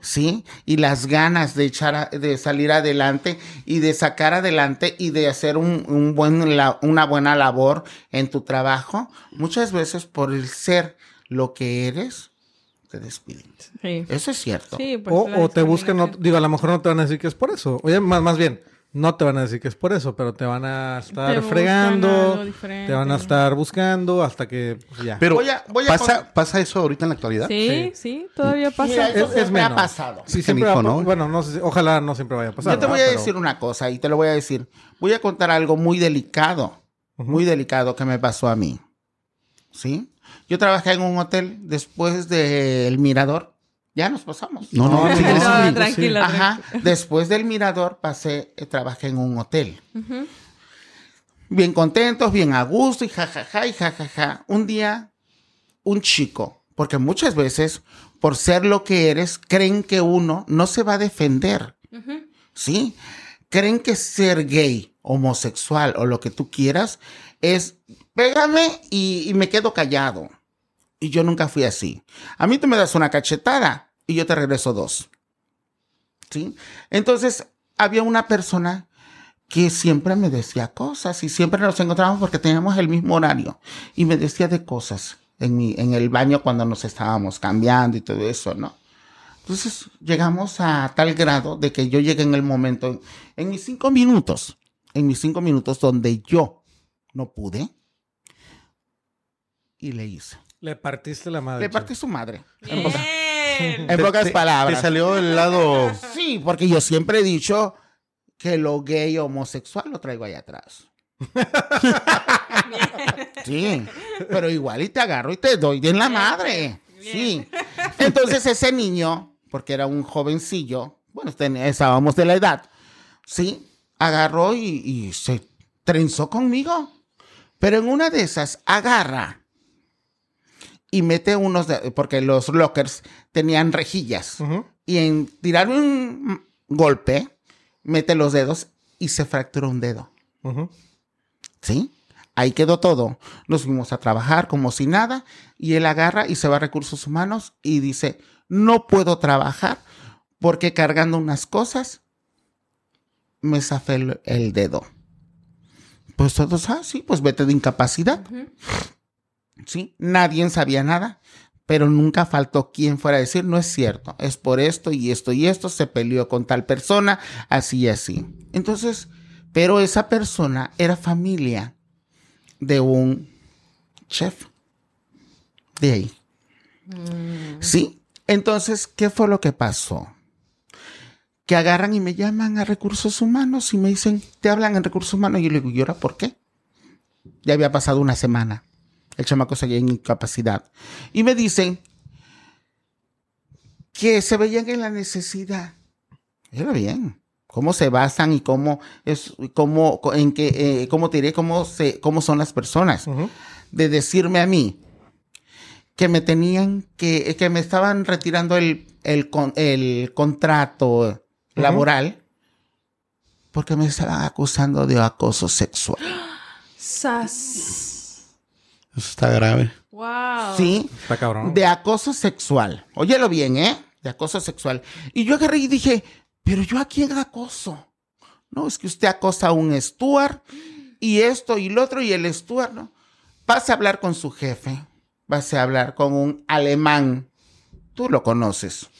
¿sí? Y las ganas de echar, a- de salir adelante y de sacar adelante y de hacer un, un buen, la- una buena labor en tu trabajo, muchas veces por el ser lo que eres, te despiden. Sí. Eso es cierto. Sí, O, o te buscan, no- digo, a lo mejor no te van a decir que es por eso. Oye, más, más bien, no te van a decir que es por eso, pero te van a estar Te fregando, te van a estar buscando hasta que pues, ya. Pero, Voy a- voy a ¿pasa, con- ¿pasa eso ahorita en la actualidad? Sí, sí, todavía pasa. Mira, eso Es- es ha pasado. Sí, siempre va- ¿no? Bueno, no sé, si- ojalá no siempre vaya a pasar. Yo te voy a decir una cosa y te lo voy a decir. Voy a contar algo muy delicado, muy delicado que me pasó a mí. ¿Sí? Yo trabajé en un hotel después del Mirador. Ya nos pasamos. No, no, No, tranquilo. Ajá. Después del Mirador pasé, eh, trabajé en un hotel. Bien contentos, bien a gusto y jajaja y jajaja. Un día, un chico, porque muchas veces, por ser lo que eres, creen que uno no se va a defender. ¿Sí? Creen que ser gay, homosexual o lo que tú quieras es pégame y, y me quedo callado. Y yo nunca fui así. A mí tú me das una cachetada y yo te regreso dos. ¿Sí? Entonces, había una persona que siempre me decía cosas y siempre nos encontrábamos porque teníamos el mismo horario y me decía de cosas en, mi, en el baño cuando nos estábamos cambiando y todo eso, ¿no? Entonces llegamos a tal grado de que yo llegué en el momento, en mis cinco minutos, en mis cinco minutos donde yo no pude y le hice. Le partiste la madre. Le partí su madre. En, Bien. en pocas Te- palabras. Te salió el lado. Sí, porque yo siempre he dicho que lo gay homosexual lo traigo ahí atrás. Sí, pero igual y te agarro y te doy en la madre. Sí. Entonces ese niño, porque era un jovencillo, bueno, estábamos de la edad, sí, agarró y, y se trenzó conmigo. Pero en una de esas agarra y mete unos, de- porque los lockers tenían rejillas y en tirarme un golpe, mete los dedos y se fracturó un dedo. ¿Sí? Ahí quedó todo. Nos fuimos a trabajar como si nada y él agarra y se va a recursos humanos y dice, no puedo trabajar porque cargando unas cosas me zafé el, el dedo. Pues todos, ah, sí, pues vete de incapacidad. Sí, nadie sabía nada, pero nunca faltó quien fuera a decir, no es cierto, es por esto y esto y esto, se peleó con tal persona, así y así. Entonces, pero esa persona era familia de un chef de ahí. Sí, entonces, ¿qué fue lo que pasó? Que agarran y me llaman a recursos humanos y me dicen, te hablan en recursos humanos. Y yo le digo, ¿y ahora por qué? Ya había pasado una semana. El chamaco seguía en incapacidad. Y me dicen que se veían en la necesidad. Era bien. ¿Cómo se basan y cómo es, cómo, en qué, eh, cómo te diré, cómo se, cómo son las personas? De decirme a mí que me tenían que, que me estaban retirando el, el, con- el contrato laboral porque me estaban acusando de acoso sexual. Sas. Eso está grave. Wow. ¿Sí? Está cabrón. de acoso sexual. Óyelo bien, ¿eh? De acoso sexual. Y yo agarré y dije, pero yo a quién acoso. No, es que usted acosa a un Stuart y esto y lo otro y el Stuart, ¿no? Pase a hablar con su jefe. Pase a hablar con un alemán. Tú lo conoces,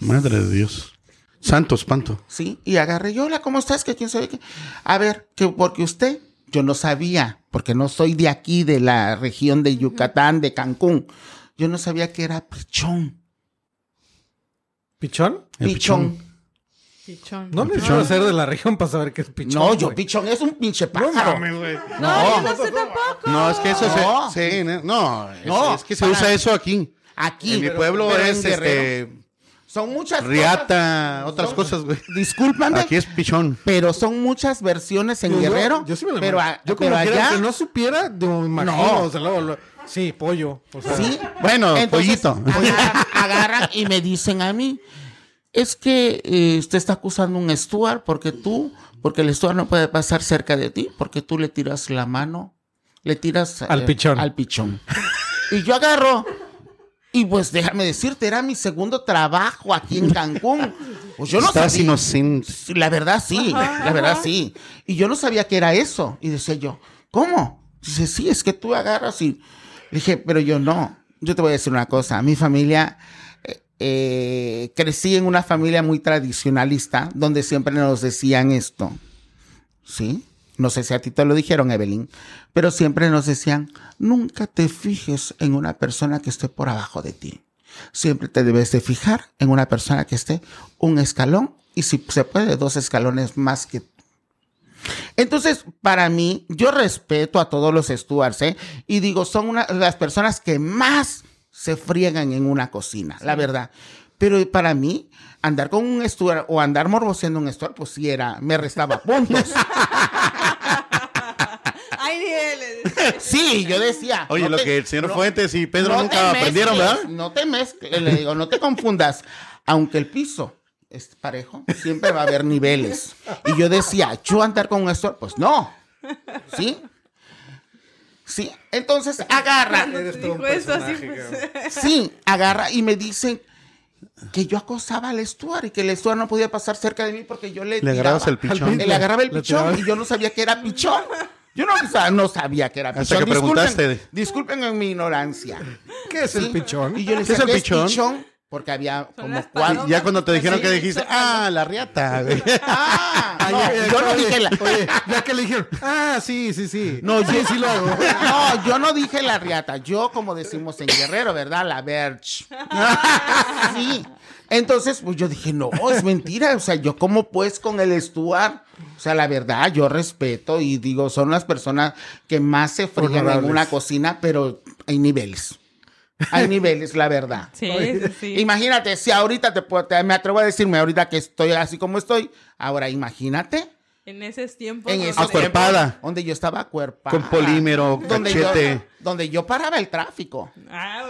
Madre de Dios. Santo espanto. ¿sí? Y agarré, yo, hola, ¿cómo estás? Que quién sabe qué. A ver, que porque usted, yo no sabía, porque no soy de aquí, de la región de Yucatán, de Cancún. Yo no sabía que era pichón. ¿Pichón? Pichón. Pichón. No necesito ser de la región para saber qué es pichón. no, yo güey. pichón es un pinche pájaro. güey. No, yo no sé tampoco. No, es que eso No. se. sí, no, no, es, No, es que se para- usa eso aquí. Aquí. en mi pueblo pero es Guerrero este. Son muchas cosas. Riata, otras cosas, güey. Discúlpame. Aquí es pichón. Pero son muchas versiones en Yo- Guerrero. Yo, sí me lo pero, a- yo como pero quiera, allá. que no supiera, me imagino. No. o sea, luego lo- sí, pollo. O sea, Sí. Bueno, Entonces, pollito. Agarran, agarran y me dicen a mí, es que eh, usted está acusando a un Stuart porque tú, porque el Stuart no puede pasar cerca de ti, porque tú le tiras la mano, le tiras Al pichón. Al pichón. Y yo agarro, y pues déjame decirte, era mi segundo trabajo aquí en Cancún. Pues yo no Estás sabía. inocente. La verdad sí, la verdad sí. Y yo no sabía que era eso. Y decía yo, ¿cómo? Dice, sí, es que tú agarras y... Le dije, pero yo no. Yo te voy a decir una cosa. Mi familia, eh, eh, crecí en una familia muy tradicionalista, donde siempre nos decían esto. ¿Sí? No sé si a ti te lo dijeron, Evelyn, pero siempre nos decían, nunca te fijes en una persona que esté por abajo de ti. Siempre te debes de fijar en una persona que esté un escalón y si se puede dos escalones más que tú. Entonces, para mí, yo respeto a todos los Stuarts, ¿eh? Y digo, son una, las personas que más se friegan en una cocina, la verdad. Pero para mí, andar con un Stuart o andar morboseando un Stuart, pues sí era, me restaba puntos. Sí, yo decía. Oye, no lo te- que el señor no- Fuentes y Pedro no nunca aprendieron, ¿verdad? No te mezcles, le digo, no te confundas. Aunque el piso es parejo, siempre va a haber niveles. Y yo decía, yo andar con un Stuart, pues no. ¿Sí? Sí, entonces agarra. Eso pues. Sí, agarra y me dicen que yo acosaba al Stuart y que el Stuart no podía pasar cerca de mí porque yo le Le agarrabas tiraba- el pichón. Le agarraba el Le pichón y yo no sabía que era pichón. Yo no, o sea, no sabía que era Hasta pichón. que preguntaste. Disculpen, disculpen en mi ignorancia. ¿Qué es el Sí. pichón? Y yo le ¿Qué decía, es el ¿qué pichón? es pichón? Porque había como cuatro. Ya cuando te dijeron Sí, que dijiste, ah, la riata, güey. Ah, no, Oye, yo no oye, dije la... Oye, ya que le dijeron, ah, sí, sí, sí. No, yo sí lo hago. No, yo no dije la riata. Yo, como decimos en Guerrero, ¿verdad? La verge. Sí. Entonces, pues yo dije, no, es mentira. O sea, yo como pues con el Stuart. O sea, la verdad, yo respeto y digo, son las personas que más se frían en una cocina, pero hay niveles. Hay niveles, la verdad. Sí, sí, sí. Imagínate, si ahorita te, puedo- te- me atrevo a decirme ahorita que estoy así como estoy, ahora imagínate En esos tiempos. en donde- esos Acuerpada. tiempos donde yo estaba acuerpada. Con polímero, donde yo, cachete. donde yo paraba el tráfico. Ah.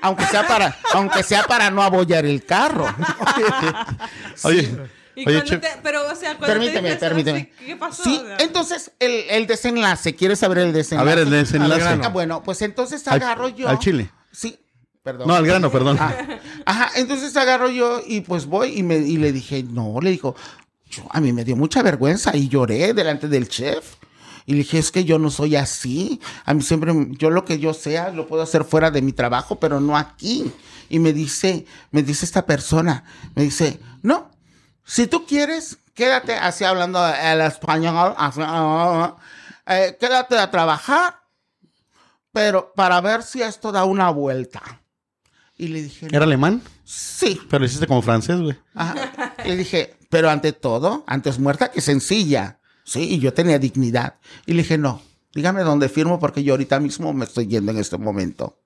Aunque sea para, aunque sea para no abollar el carro. Oye, Y oye, te- pero, o sea, cuando Permíteme, te permíteme. así, ¿Qué pasó? Sí, entonces el, el desenlace, ¿quieres saber el a desenlace? ver el desenlace. grano. Ah, bueno, pues entonces Al- agarro yo. al chile. Sí, perdón. No, al grano, perdón. Ah, ajá, entonces agarro yo y pues voy y, me, y le dije, no, le dijo, yo, a mí me dio mucha vergüenza y lloré delante del chef. Y le dije, es que yo no soy así. A mí siempre, yo lo que yo sea, lo puedo hacer fuera de mi trabajo, pero no aquí. Y me dice, me dice esta persona, me dice, no, si tú quieres, quédate así hablando el español, así, ah, eh, quédate a trabajar, pero para ver si esto da una vuelta. Y le dije, ¿Era alemán? sí. Pero lo hiciste como francés, güey. Ajá. Le dije, pero ante todo, antes muerta que sencilla. Sí, y yo tenía dignidad. Y le dije, no, dígame dónde firmo porque yo ahorita mismo me estoy yendo en este momento.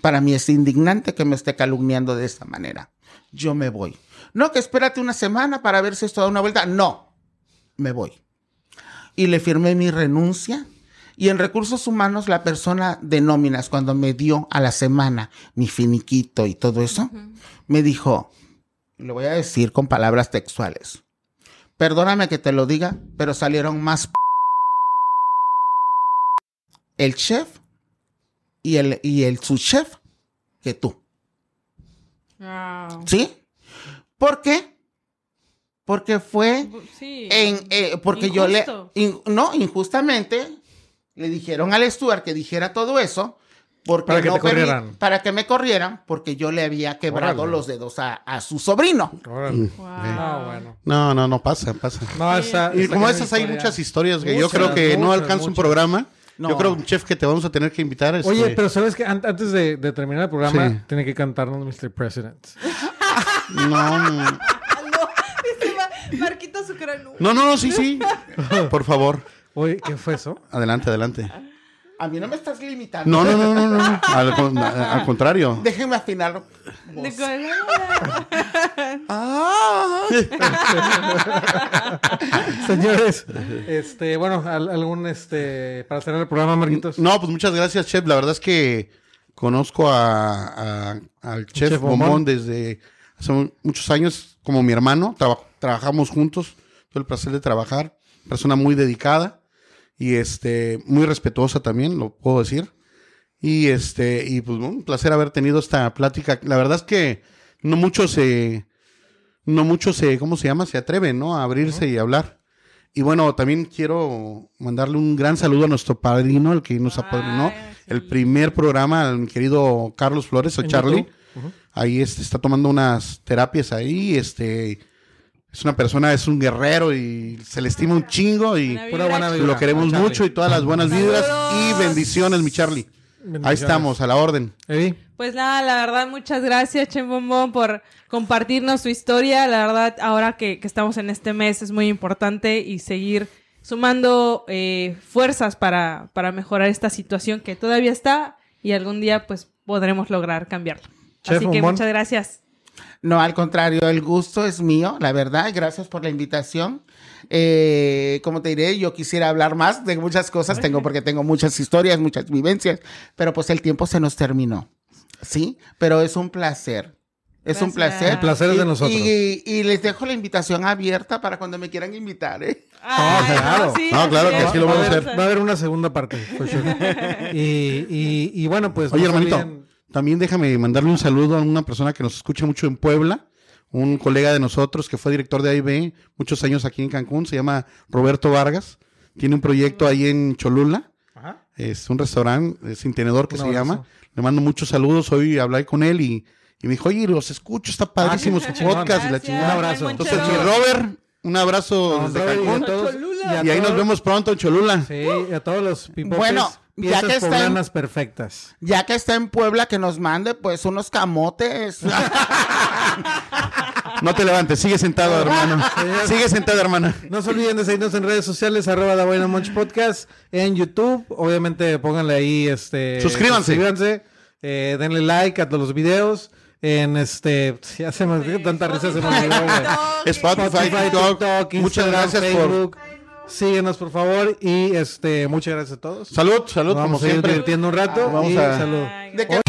Para mí es indignante que me esté calumniando de esta manera. Yo me voy. No, que espérate una semana para ver si esto da una vuelta. No, me voy. Y le firmé mi renuncia. Y en recursos humanos, la persona de nóminas, cuando me dio a la semana mi finiquito y todo eso, me dijo, le voy a decir con palabras textuales. Perdóname que te lo diga, pero salieron más p- el chef y el, y el subchef que tú. Wow. ¿Sí? ¿Por qué? Porque fue Sí. en, eh, porque yo le, in- no, injustamente le dijeron al Stuart que dijera todo eso. Porque Para que no te corrieran. Para que me corrieran, porque yo le había quebrado Órale. los dedos a, a su sobrino. Órale. Wow. No, bueno. No, no, no pasa, pasa. No, esa, Y esa como esas hay muchas historias, güey. Yo creo que no alcanza un programa. No. Yo creo, un chef, que te vamos a tener que invitar. este, Oye, pero ¿sabes que Antes de, de terminar el programa, Sí. tiene que cantarnos Mr. President. No, no. No, se, va- No, no, no, sí, sí. Por favor. Oye, ¿qué fue eso? Adelante, adelante. A mí no me estás limitando. No, no, no, no, no. Al, con- al contrario. Déjenme afinar. De co- Ah. Señores, este, bueno, al- algún, este, para cerrar el programa, Marquitos. No, pues muchas gracias, Chef. La verdad es que conozco a, a- al Chef, Chef Bombón. Bombón. desde hace mu- muchos años como mi hermano. Traba- trabajamos juntos. Tuve el placer de trabajar. Persona muy dedicada y este muy respetuosa también, lo puedo decir. Y este y pues un placer haber tenido esta plática. La verdad es que no muchos se no muchos se ¿cómo se llama? se atreven, ¿no? a abrirse y hablar. Y bueno, también quiero mandarle un gran saludo a nuestro padrino, el que nos apadrinó sí. el primer programa, al querido Carlos Flores o Charlie. Ahí este, está tomando unas terapias ahí, este es una persona, es un guerrero y se le estima un chingo y Buena Pura buena vibra. lo queremos Charlie. mucho y todas las buenas vibras y bendiciones, mi Charlie. Ahí estamos, a la orden. Eddie, Pues nada, la verdad, muchas gracias, Chen Bombón, por compartirnos su historia. La verdad, ahora que, que estamos en este mes es muy importante y seguir sumando eh, fuerzas para, para mejorar esta situación que todavía está y algún día pues podremos lograr cambiarlo. Chef Así que Bombón. muchas gracias. No, al contrario, el gusto es mío, la verdad. Gracias por la invitación. Eh, como te diré, yo quisiera hablar más de muchas cosas, tengo porque tengo muchas historias, muchas vivencias, pero pues el tiempo se nos terminó. Sí, pero es un placer. Es un placer. El placer es de Y- nosotros. Y, y les dejo la invitación abierta para cuando me quieran invitar, ¿eh? Ay, claro. sí, No, claro que sí lo va, vamos a hacer. va a haber una segunda parte. sure. y, y, y bueno, pues. Oye, hermanito, olviden- también déjame mandarle un saludo a una persona que nos escucha mucho en Puebla, un colega de nosotros que fue director de AIB muchos años aquí en Cancún, se llama Roberto Vargas. Tiene un proyecto ahí en Cholula, Ajá. es un restaurante sin tenedor que Un se abrazo. llama. Le mando muchos saludos, hoy hablé con él y, y me dijo, oye, los escucho, está padrísimo Ah, su chingón. podcast y la Gracias, chingada. Un abrazo. Entonces, mi. Robert, un abrazo No, desde Robert, y a Cancún. todos- Y ahí nos vemos pronto en Cholula. Sí, y a todos los pipopes. Bueno, ya que está en- perfectas. Ya que está en Puebla, que nos mande pues unos camotes. No te levantes, sigue sentado, hermano. Sigue sentado, hermana. No se olviden de seguirnos en redes sociales, arroba The Buena Munch Podcast, en YouTube. Obviamente pónganle ahí, este... Suscríbanse. suscríbanse, eh, denle like a todos los videos. En este... Ya se me tanta risa se me olvidó. Spotify, Spotify, TikTok. TikTok, Muchas Instagram, gracias por... Síguenos, por favor. Y este, muchas gracias a todos. Salud, salud, Nos vamos como a ir siempre. divirtiendo un rato. Vamos y a- salud. ¿De qué